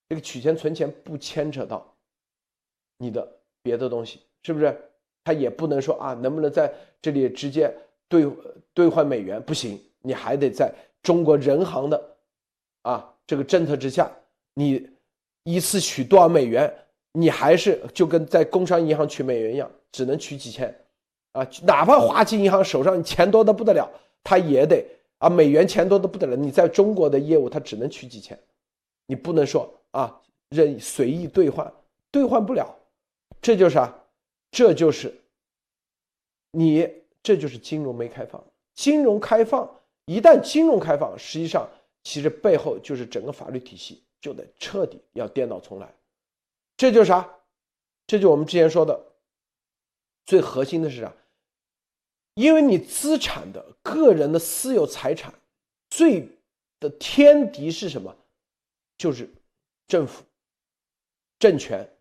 这个取钱存钱不牵扯到你的别的东西，是不是？他也不能说啊，能不能在这里直接兑兑换美元？不行，你还得在中国人行的啊这个政策之下，你一次取多少美元，你还是就跟在工商银行取美元一样，只能取几千啊，哪怕花旗银行手上钱多的不得了，他也得。啊，美元钱多的不得了，你在中国的业务它只能取几千，你不能说啊任随意兑换，兑换不了，这就是啥？这就是你这就是金融没开放。金融开放一旦金融开放，实际上其实背后就是整个法律体系就得彻底要颠倒重来。这就是啥？这就我们之前说的最核心的是啥？因为你资产的个人的私有财产，最的天敌是什么？就是政府、政权，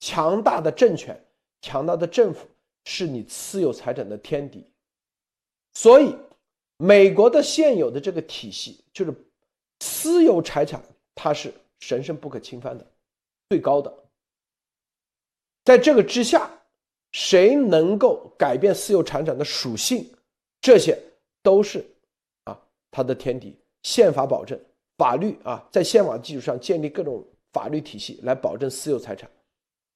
强大的政权强大的政府是你私有财产的天敌。所以，美国的现有的这个体系就是私有财产，它是神圣不可侵犯的，最高的。在这个之下，谁能够改变私有财产的属性，这些都是啊他的天敌。宪法保证，法律啊，在宪法基础上建立各种法律体系来保证私有财产，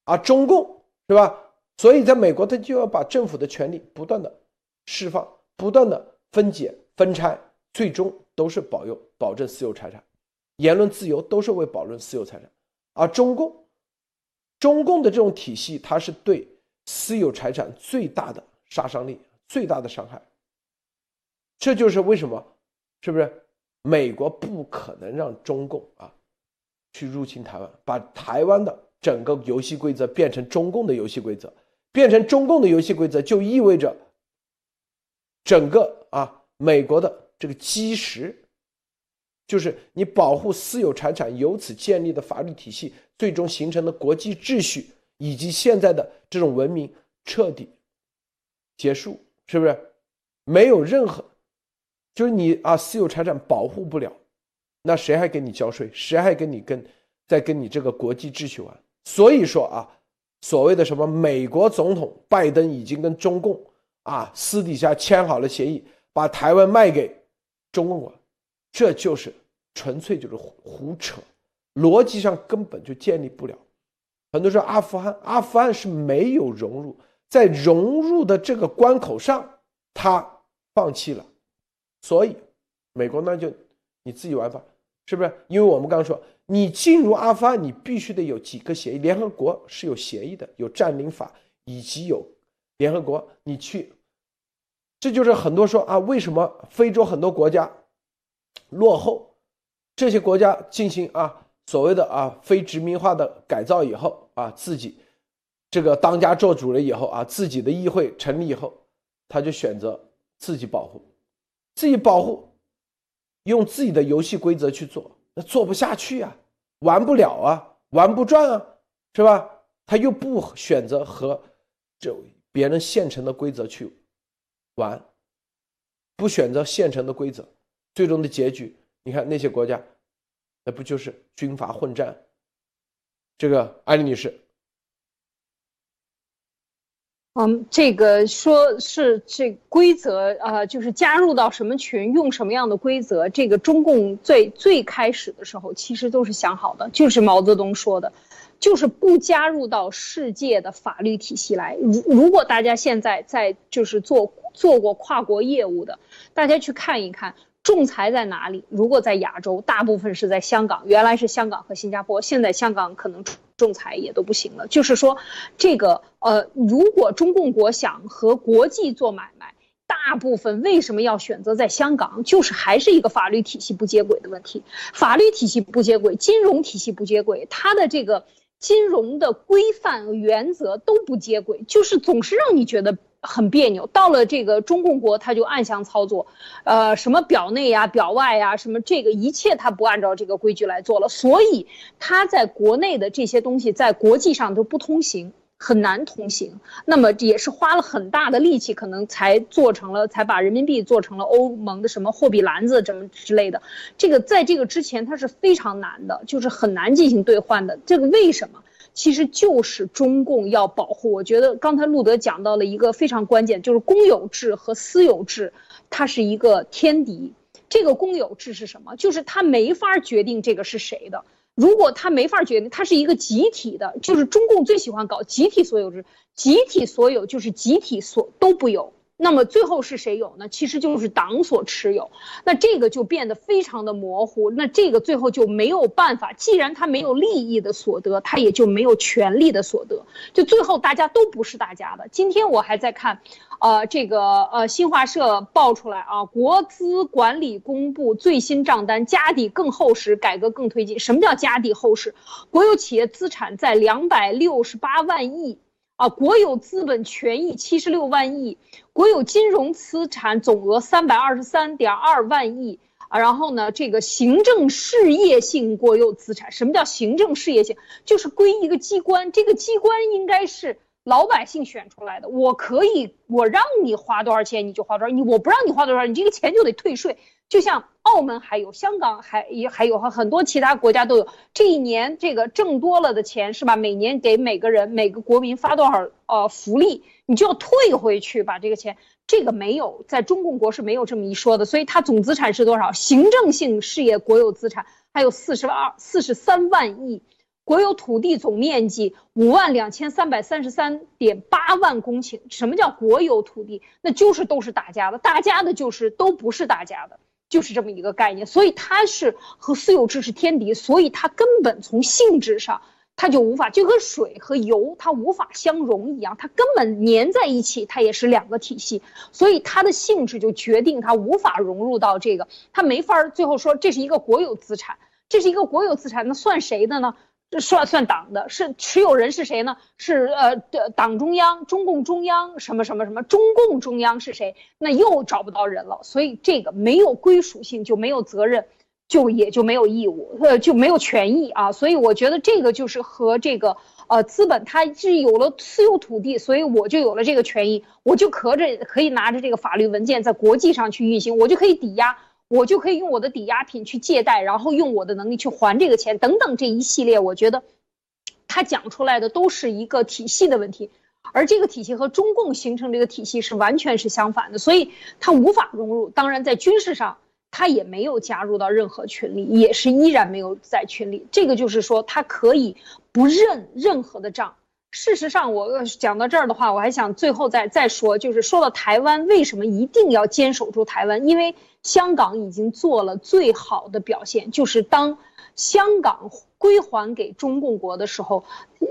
而中共是吧？所以，在美国，他就要把政府的权力不断的释放，不断的分解、分拆，最终都是保佑、保证私有财产，言论自由都是为保证私有财产。而中共，中共的这种体系，它是对私有财产最大的杀伤力、最大的伤害。这就是为什么，是不是？美国不可能让中共啊去入侵台湾，把台湾的整个游戏规则变成中共的游戏规则，变成中共的游戏规则，就意味着整个啊美国的这个基石，就是你保护私有财产由此建立的法律体系，最终形成的国际秩序，以及现在的这种文明彻底结束，是不是？没有任何。就是你啊，私有财产保护不了，那谁还给你交税？谁还跟你跟在跟你这个国际秩序玩？所以说啊，所谓的什么美国总统拜登已经跟中共啊私底下签好了协议，把台湾卖给中共了，这就是纯粹就是胡扯，逻辑上根本就建立不了。很多说阿富汗，阿富汗是没有融入，在融入的这个关口上，他放弃了。所以，美国那就你自己玩吧，是不是？因为我们刚刚说，你进入阿富汗，你必须得有几个协议，联合国是有协议的，有占领法，以及有联合国，你去，这就是很多说啊，为什么非洲很多国家落后？这些国家进行啊所谓的啊非殖民化的改造以后啊，自己这个当家做主了以后啊，自己的议会成立以后，他就选择自己保护。自己保护，用自己的游戏规则去做，那做不下去啊，玩不了啊，玩不转啊，是吧？他又不选择和这别人现成的规则去玩，不选择现成的规则，最终的结局，你看那些国家，那不就是军阀混战？这个艾利女士。嗯，这个说是这规则啊，就是加入到什么群，用什么样的规则，这个中共最最开始的时候其实都是想好的，就是毛泽东说的，就是不加入到世界的法律体系来。如如果大家现在在就是做做过跨国业务的，大家去看一看。仲裁在哪里？如果在亚洲，大部分是在香港。原来是香港和新加坡，现在香港可能仲裁也都不行了。就是说，这个呃，如果中共国想和国际做买卖，大部分为什么要选择在香港？就是还是一个法律体系不接轨的问题。法律体系不接轨，金融体系不接轨，它的这个金融的规范原则都不接轨，就是总是让你觉得。很别扭，到了这个中共国，他就暗箱操作，呃，什么表内呀、表外呀，什么这个一切他不按照这个规矩来做了，所以他在国内的这些东西在国际上都不通行，很难通行。那么也是花了很大的力气，可能才做成了，才把人民币做成了欧盟的什么货币篮子，什么之类的。这个在这个之前，它是非常难的，就是很难进行兑换的。这个为什么？其实就是中共要保护。我觉得刚才路德讲到了一个非常关键，就是公有制和私有制，它是一个天敌。这个公有制是什么？就是他没法决定这个是谁的。如果他没法决定，它是一个集体的，就是中共最喜欢搞集体所有制，集体所有就是集体所都不有。那么最后是谁有呢？其实就是党所持有，那这个就变得非常的模糊。那这个最后就没有办法，既然他没有利益的所得，他也就没有权利的所得。就最后大家都不是大家的。今天我还在看，呃，这个呃新华社爆出来啊，国资管理公布最新账单，家底更厚实，改革更推进。什么叫家底厚实？国有企业资产在两百六十八万亿。啊，国有资本权益七十六万亿，国有金融资产总额三百二十三点二万亿啊。然后呢，这个行政事业性国有资产，什么叫行政事业性？就是归一个机关，这个机关应该是老百姓选出来的，我可以，我让你花多少钱你就花多少，你我不让你花多少，你这个钱就得退税。就像澳门还有香港还也还有很多其他国家都有，这一年这个挣多了的钱是吧？每年给每个人每个国民发多少呃福利，你就要退回去把这个钱，这个没有在中共国是没有这么一说的，所以它总资产是多少？行政性事业国有资产还有四十二四十三万亿。国有土地总面积五万两千三百三十三点八万公顷。什么叫国有土地？那就是都是大家的，大家的就是都不是大家的，就是这么一个概念。所以它是和私有制是天敌，所以它根本从性质上它就无法，就跟水和油它无法相融一样，它根本粘在一起，它也是两个体系。所以它的性质就决定它无法融入到这个，它没法最后说这是一个国有资产，这是一个国有资产，那算谁的呢？这算算党的，是持有人是谁呢？是呃党中央、中共中央什么什么什么？中共中央是谁？那又找不到人了。所以这个没有归属性就没有责任，就也就没有义务，呃就没有权益啊。所以我觉得这个就是和这个呃资本它是有了私有土地，所以我就有了这个权益，我就可着可以拿着这个法律文件在国际上去运行，我就可以抵押。我就可以用我的抵押品去借贷，然后用我的能力去还这个钱，等等这一系列，我觉得他讲出来的都是一个体系的问题，而这个体系和中共形成这个体系是完全是相反的，所以他无法融入。当然，在军事上，他也没有加入到任何群里，也是依然没有在群里。这个就是说，他可以不认任何的账。事实上，我讲到这儿的话，我还想最后再再说，就是说到台湾，为什么一定要坚守住台湾？因为香港已经做了最好的表现，就是当香港归还给中共国的时候，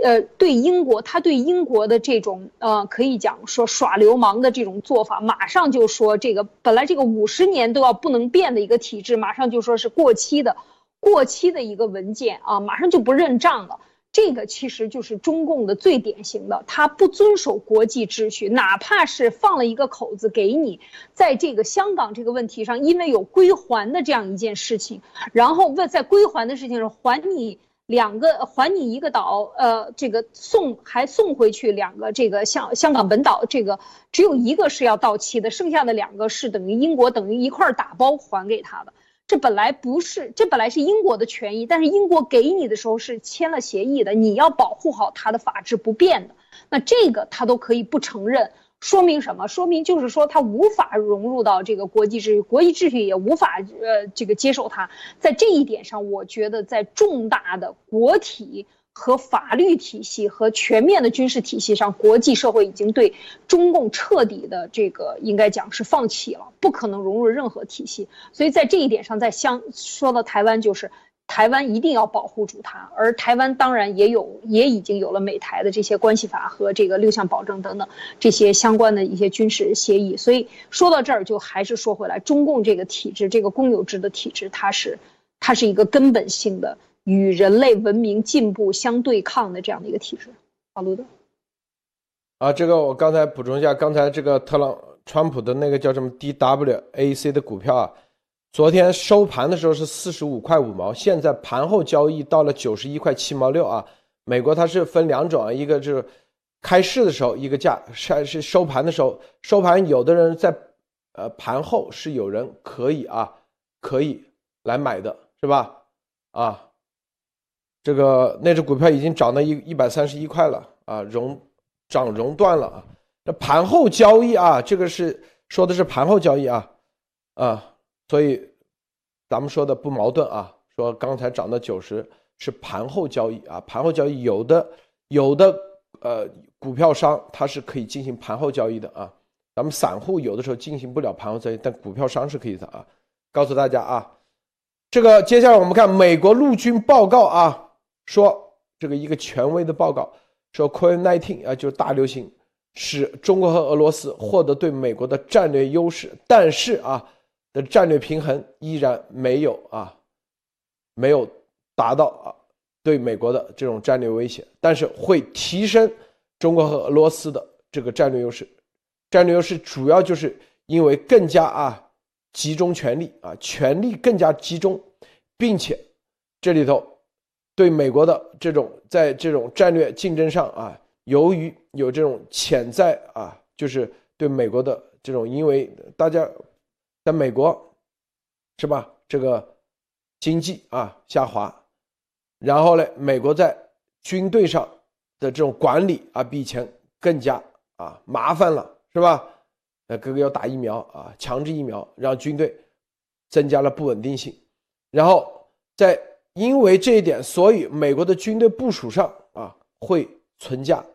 呃，对英国，他对英国的这种呃，可以讲说耍流氓的这种做法，马上就说这个本来这个五十年都要不能变的一个体制，马上就说是过期的，过期的一个文件啊，马上就不认账了。这个其实就是中共的最典型的，他不遵守国际秩序，哪怕是放了一个口子给你，在这个香港这个问题上，因为有归还的这样一件事情，然后问在归还的事情上还你两个，还你一个岛，呃，这个送还送回去两个，这个香香港本岛这个只有一个是要到期的，剩下的两个是等于英国等于一块打包还给他的。这本来不是，这本来是英国的权益，但是英国给你的时候是签了协议的，你要保护好它的法制不变的，那这个他都可以不承认，说明什么？说明就是说他无法融入到这个国际秩序，国际秩序也无法呃这个接受它，在这一点上，我觉得在重大的国体。和法律体系和全面的军事体系上，国际社会已经对中共彻底的这个应该讲是放弃了，不可能融入任何体系。所以在这一点上，在相说到台湾，就是台湾一定要保护住它，而台湾当然也有，也已经有了美台的这些关系法和这个六项保证等等这些相关的一些军事协议。所以说到这儿，就还是说回来，中共这个体制，这个公有制的体制，它是它是一个根本性的。与人类文明进步相对抗的这样的一个体制，好，路德。啊，这个我刚才补充一下，刚才这个特朗川普的那个叫什么 DWAC 的股票啊，昨天收盘的时候是四十五块五毛，现在盘后交易到了九十一块七毛六啊。美国它是分两种啊，一个就是开市的时候一个价，是是收盘的时候收盘，有的人在呃盘后是有人可以啊可以来买的是吧？啊。这个那只股票已经涨到一一百三十一块了啊，熔涨熔断了啊。那盘后交易啊，这个是说的是盘后交易啊啊，所以咱们说的不矛盾啊。说刚才涨到九十是盘后交易啊，盘后交易有的有的呃股票商他是可以进行盘后交易的啊。咱们散户有的时候进行不了盘后交易，但股票商是可以的啊。告诉大家啊，这个接下来我们看美国陆军报告啊。说这个一个权威的报告说，COVID-19 啊，就是大流行，使中国和俄罗斯获得对美国的战略优势，但是啊的战略平衡依然没有啊，没有达到啊对美国的这种战略威胁，但是会提升中国和俄罗斯的这个战略优势。战略优势主要就是因为更加啊集中权力啊，权力更加集中，并且这里头。对美国的这种在这种战略竞争上啊，由于有这种潜在啊，就是对美国的这种，因为大家在美国是吧，这个经济啊下滑，然后呢，美国在军队上的这种管理啊，比以前更加啊麻烦了，是吧？呃，各个要打疫苗啊，强制疫苗，让军队增加了不稳定性，然后在因为这一点，所以美国的军队部署上啊会存架。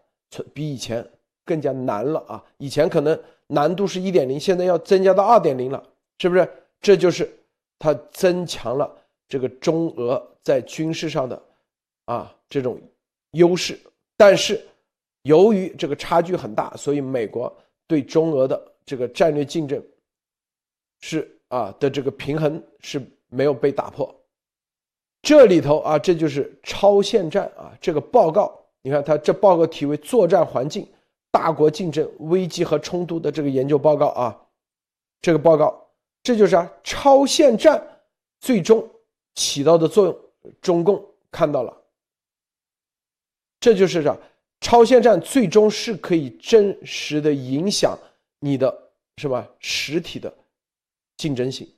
比以前更加难了啊！以前可能难度是一点零，现在要增加到二点零了，是不是？这就是它增强了这个中俄在军事上的啊这种优势。但是由于这个差距很大，所以美国对中俄的这个战略竞争是啊的这个平衡是没有被打破。这里头啊，这就是超限战啊这个报告。你看，他这报告题为《作战环境、大国竞争、危机和冲突》的这个研究报告啊，这个报告，这就是啊，超限战最终起到的作用，中共看到了，这就是啥？超限战最终是可以真实的影响你的什么实体的竞争性，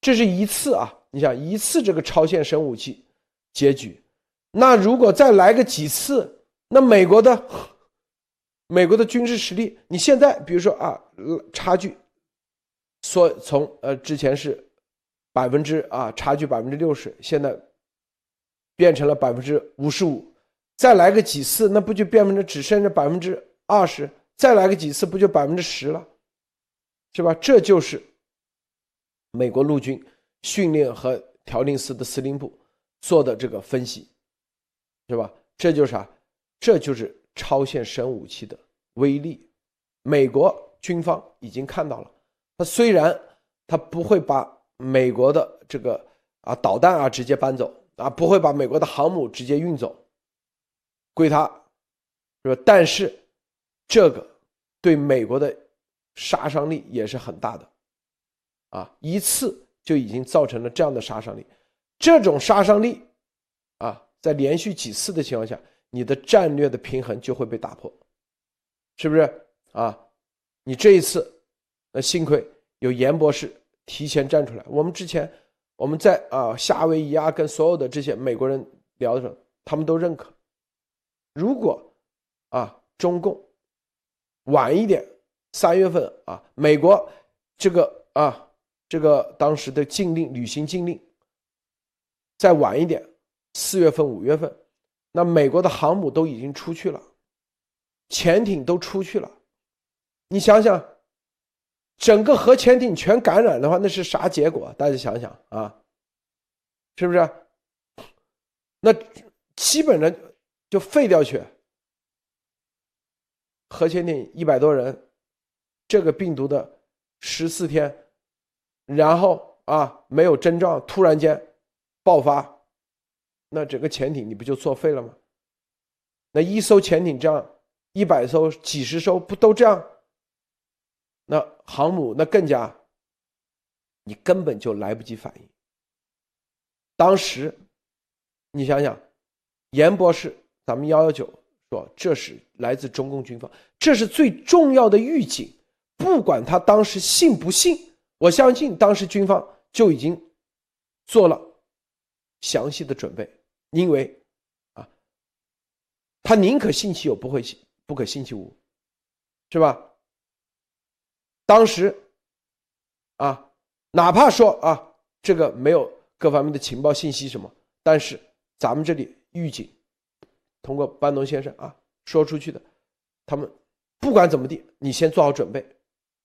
这是一次啊，你想一次这个超限生武器结局。那如果再来个几次，那美国的美国的军事实力，你现在比如说啊，差距，说从呃之前是百分之啊差距百分之六十，现在变成了百分之五十五，再来个几次，那不就变成只剩下百分之二十？再来个几次，不就百分之十了？是吧？这就是美国陆军训练和调令司的司令部做的这个分析。是吧？这就是啥？这就是超限生武器的威力。美国军方已经看到了，他虽然他不会把美国的这个啊导弹啊直接搬走啊，不会把美国的航母直接运走，归他，是吧？但是这个对美国的杀伤力也是很大的，啊，一次就已经造成了这样的杀伤力，这种杀伤力，啊。在连续几次的情况下，你的战略的平衡就会被打破，是不是啊？你这一次，那幸亏有严博士提前站出来。我们之前我们在啊夏威夷啊跟所有的这些美国人聊的时候，他们都认可，如果啊中共晚一点，三月份啊美国这个啊这个当时的禁令履行禁令再晚一点。四月份、五月份，那美国的航母都已经出去了，潜艇都出去了。你想想，整个核潜艇全感染的话，那是啥结果？大家想想啊，是不是？那基本上就废掉去。核潜艇一百多人，这个病毒的十四天，然后啊没有征兆，突然间爆发。那整个潜艇你不就作废了吗？那一艘潜艇这样，一百艘、几十艘不都这样？那航母那更加，你根本就来不及反应。当时，你想想，严博士，咱们幺幺九说这是来自中共军方，这是最重要的预警。不管他当时信不信，我相信当时军方就已经做了详细的准备。因为，啊，他宁可信其有，不会信不可信其无，是吧？当时，啊，哪怕说啊，这个没有各方面的情报信息什么，但是咱们这里预警，通过班农先生啊说出去的，他们不管怎么地，你先做好准备，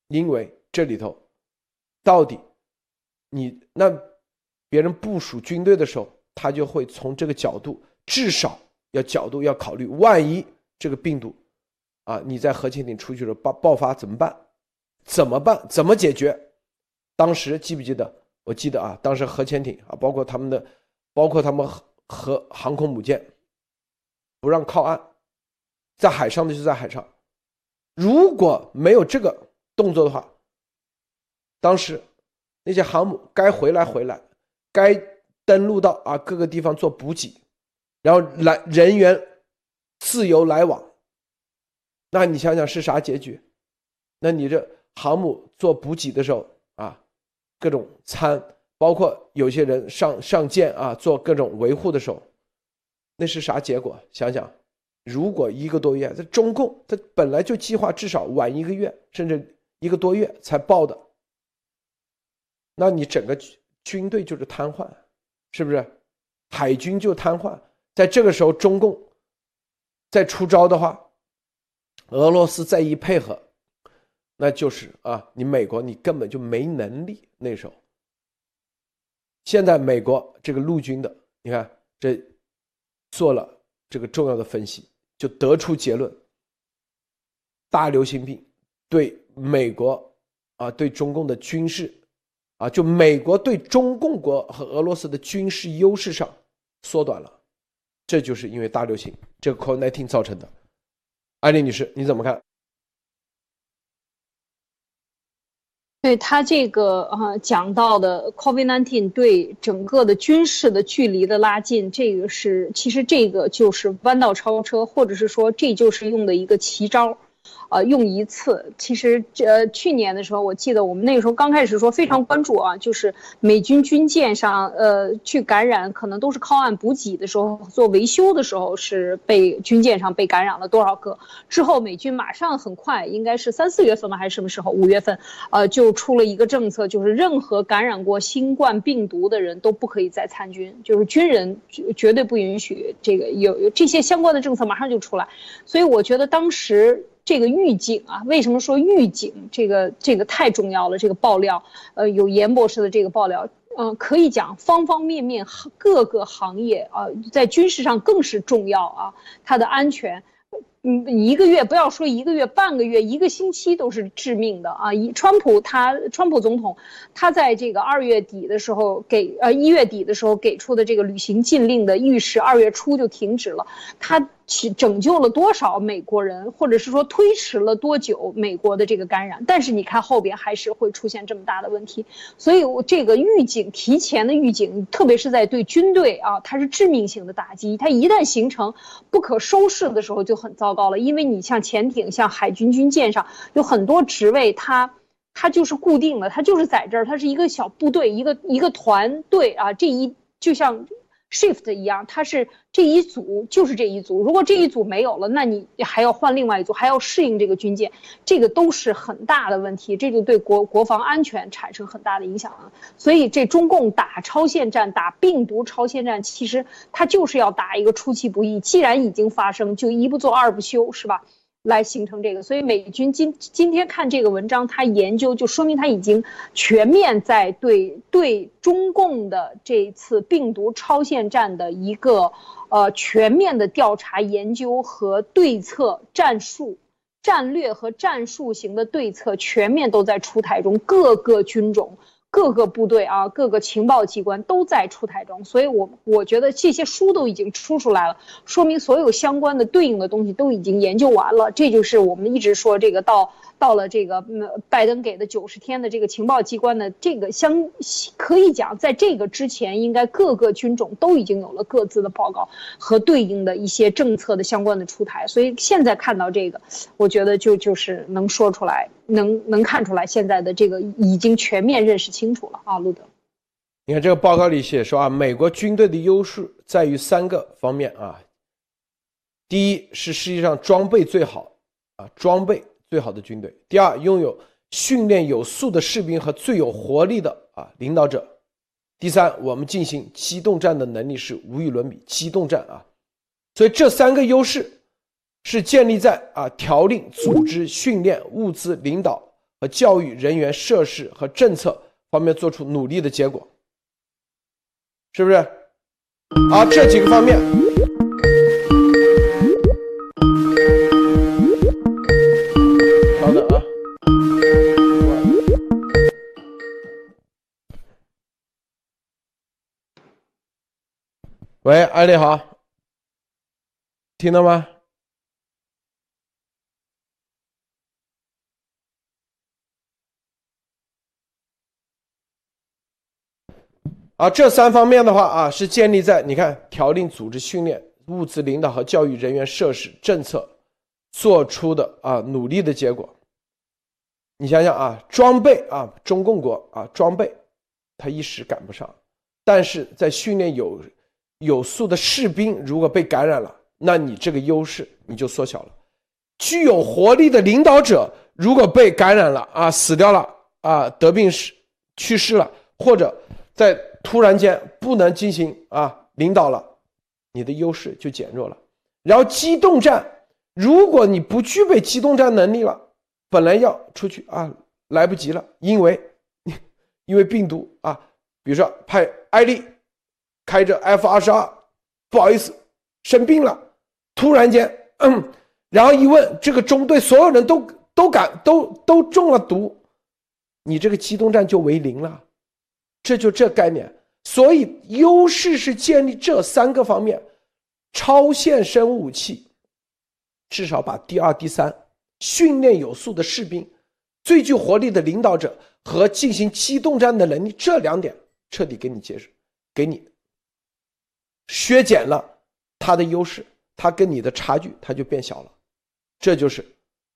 因为这里头，到底，你那别人部署军队的时候。他就会从这个角度，至少要角度要考虑，万一这个病毒，啊，你在核潜艇出去了爆爆发怎么办？怎么办？怎么解决？当时记不记得？我记得啊，当时核潜艇啊，包括他们的，包括他们核航空母舰，不让靠岸，在海上的就在海上。如果没有这个动作的话，当时那些航母该回来回来，该。登陆到啊各个地方做补给，然后来人员自由来往，那你想想是啥结局？那你这航母做补给的时候啊，各种餐，包括有些人上上舰啊，做各种维护的时候，那是啥结果？想想，如果一个多月，这中共他本来就计划至少晚一个月，甚至一个多月才报的，那你整个军队就是瘫痪，是不是？海军就瘫痪，在这个时候，中共再出招的话。俄罗斯再一配合，那就是啊，你美国你根本就没能力。那时候，现在美国这个陆军的，你看这做了这个重要的分析，就得出结论：大流行病对美国啊，对中共的军事啊，就美国对中共国和俄罗斯的军事优势上缩短了，这就是因为大流行这个 COVID-19 造成的。艾丽女士，你怎么看？对他这个啊讲到的 COVID-19 对整个的军事的距离的拉近，这个是其实这个就是弯道超车，或者是说这就是用的一个奇招。呃，用一次，其实这去年的时候，我记得我们那个时候刚开始说非常关注啊，就是美军军舰上呃去感染，可能都是靠岸补给的时候做维修的时候是被军舰上被感染了多少个？之后美军马上很快，应该是三四月份吧，还是什么时候？五月份，呃，就出了一个政策，就是任何感染过新冠病毒的人都不可以再参军，就是军人绝绝对不允许这个有有这些相关的政策马上就出来，所以我觉得当时。这个预警啊，为什么说预警？这个这个太重要了。这个爆料，呃，有严博士的这个爆料，嗯，可以讲方方面面各个行业啊，在军事上更是重要啊，它的安全。嗯，一个月不要说一个月，半个月、一个星期都是致命的啊！一川普他，川普总统，他在这个二月底的时候给呃一月底的时候给出的这个旅行禁令的预示，二月初就停止了。他去拯救了多少美国人，或者是说推迟了多久美国的这个感染？但是你看后边还是会出现这么大的问题，所以这个预警提前的预警，特别是在对军队啊，它是致命性的打击。它一旦形成不可收拾的时候，就很糟。糕了，因为你像潜艇、像海军军舰上有很多职位，它它就是固定的，它就是在这儿，它是一个小部队，一个一个团队啊，这一就像。Shift 一样，它是这一组就是这一组，如果这一组没有了，那你还要换另外一组，还要适应这个军舰，这个都是很大的问题，这就对国国防安全产生很大的影响了。所以这中共打超限战、打病毒超限战，其实它就是要打一个出其不意，既然已经发生，就一不做二不休，是吧？来形成这个，所以美军今今天看这个文章，他研究就说明他已经全面在对对中共的这次病毒超限战的一个呃全面的调查研究和对策战术、战略和战术型的对策全面都在出台中，各个军种。各个部队啊，各个情报机关都在出台中，所以我我觉得这些书都已经出出来了，说明所有相关的对应的东西都已经研究完了。这就是我们一直说这个到到了这个拜登给的九十天的这个情报机关的这个相可以讲，在这个之前，应该各个军种都已经有了各自的报告和对应的一些政策的相关的出台。所以现在看到这个，我觉得就就是能说出来。能能看出来，现在的这个已经全面认识清楚了啊，路德。你看这个报告里写说啊，美国军队的优势在于三个方面啊。第一是世界上装备最好啊，装备最好的军队。第二，拥有训练有素的士兵和最有活力的啊领导者。第三，我们进行机动战的能力是无与伦比，机动战啊。所以这三个优势。是建立在啊条令、组织、训练、物资、领导和教育人员、设施和政策方面做出努力的结果，是不是？啊，这几个方面。稍等啊。喂，艾丽好，听到吗？啊，这三方面的话啊，是建立在你看条令、组织、训练、物资、领导和教育人员、设施、政策做出的啊努力的结果。你想想啊，装备啊，中共国啊，装备他一时赶不上，但是在训练有有素的士兵如果被感染了，那你这个优势你就缩小了。具有活力的领导者如果被感染了啊，死掉了啊，得病死去世了，或者在突然间不能进行啊领导了，你的优势就减弱了。然后机动战，如果你不具备机动战能力了，本来要出去啊，来不及了，因为 因为病毒啊，比如说派艾丽开着 F 二十二，不好意思生病了，突然间。嗯然后一问，这个中队所有人都都感都都中了毒，你这个机动战就为零了，这就这概念。所以优势是建立这三个方面：超限生武器，至少把第二、第三训练有素的士兵，最具活力的领导者和进行机动战的能力，这两点彻底给你结束，给你削减了他的优势，他跟你的差距他就变小了。这就是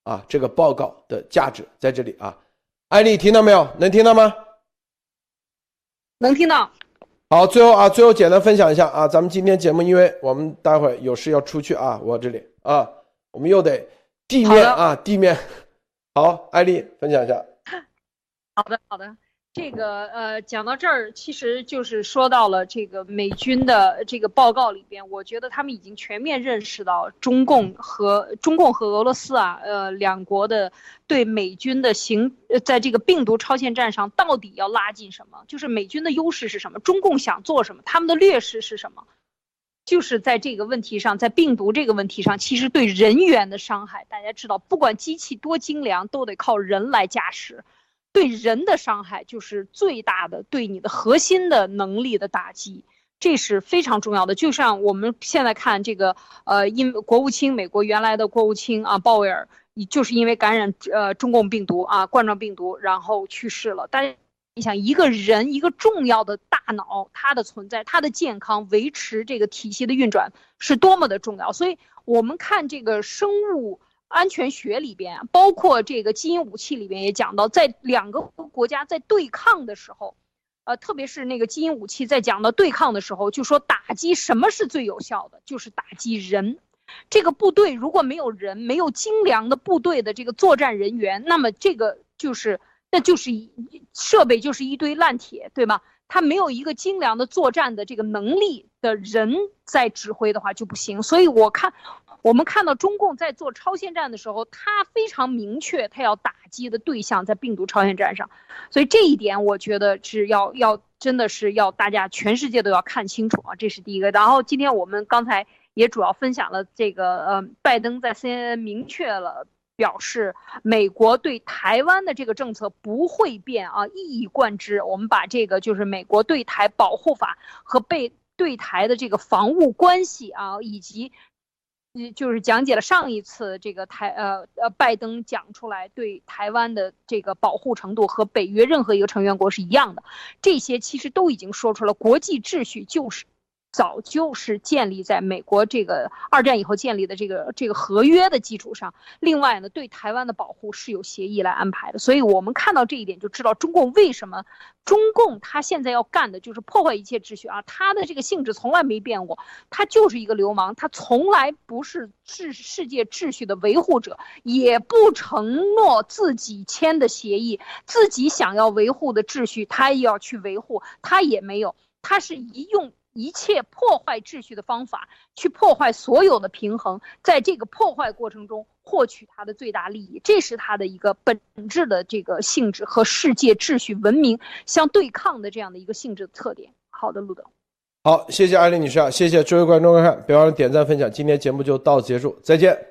啊，这个报告的价值在这里啊。艾丽，听到没有？能听到吗？能听到。好，最后啊，最后简单分享一下啊，咱们今天节目，因为我们待会有事要出去啊，我这里啊，我们又得地面啊，地面。好，艾丽分享一下。好的，好的。这个呃，讲到这儿，其实就是说到了这个美军的这个报告里边，我觉得他们已经全面认识到中共和中共和俄罗斯啊，呃，两国的对美军的行，在这个病毒超限战上到底要拉近什么？就是美军的优势是什么？中共想做什么？他们的劣势是什么？就是在这个问题上，在病毒这个问题上，其实对人员的伤害，大家知道，不管机器多精良，都得靠人来驾驶。对人的伤害就是最大的，对你的核心的能力的打击，这是非常重要的。就像我们现在看这个，呃，因国务卿美国原来的国务卿啊，鲍威尔，就是因为感染呃中共病毒啊冠状病毒，然后去世了。但你想，一个人一个重要的大脑，它的存在，它的健康，维持这个体系的运转是多么的重要。所以我们看这个生物。安全学里边，包括这个基因武器里边也讲到，在两个国家在对抗的时候，呃，特别是那个基因武器在讲到对抗的时候，就说打击什么是最有效的，就是打击人。这个部队如果没有人，没有精良的部队的这个作战人员，那么这个就是，那就是一设备就是一堆烂铁，对吗？他没有一个精良的作战的这个能力的人在指挥的话就不行。所以我看。我们看到中共在做超限战的时候，他非常明确，他要打击的对象在病毒超限战上，所以这一点我觉得是要要真的是要大家全世界都要看清楚啊，这是第一个。然后今天我们刚才也主要分享了这个，呃，拜登在 CNN 明确了表示，美国对台湾的这个政策不会变啊，一以贯之。我们把这个就是美国对台保护法和被对台的这个防务关系啊，以及。就是讲解了上一次这个台呃呃拜登讲出来对台湾的这个保护程度和北约任何一个成员国是一样的，这些其实都已经说出了国际秩序就是。早就是建立在美国这个二战以后建立的这个这个合约的基础上。另外呢，对台湾的保护是有协议来安排的。所以我们看到这一点，就知道中共为什么中共他现在要干的就是破坏一切秩序啊！他的这个性质从来没变过，他就是一个流氓，他从来不是世世界秩序的维护者，也不承诺自己签的协议，自己想要维护的秩序他也要去维护，他也没有，他是一用。一切破坏秩序的方法，去破坏所有的平衡，在这个破坏过程中获取它的最大利益，这是它的一个本质的这个性质和世界秩序文明相对抗的这样的一个性质的特点。好的，路德，好，谢谢艾丽女士啊，谢谢诸位观众观看，别忘了点赞分享，今天节目就到此结束，再见。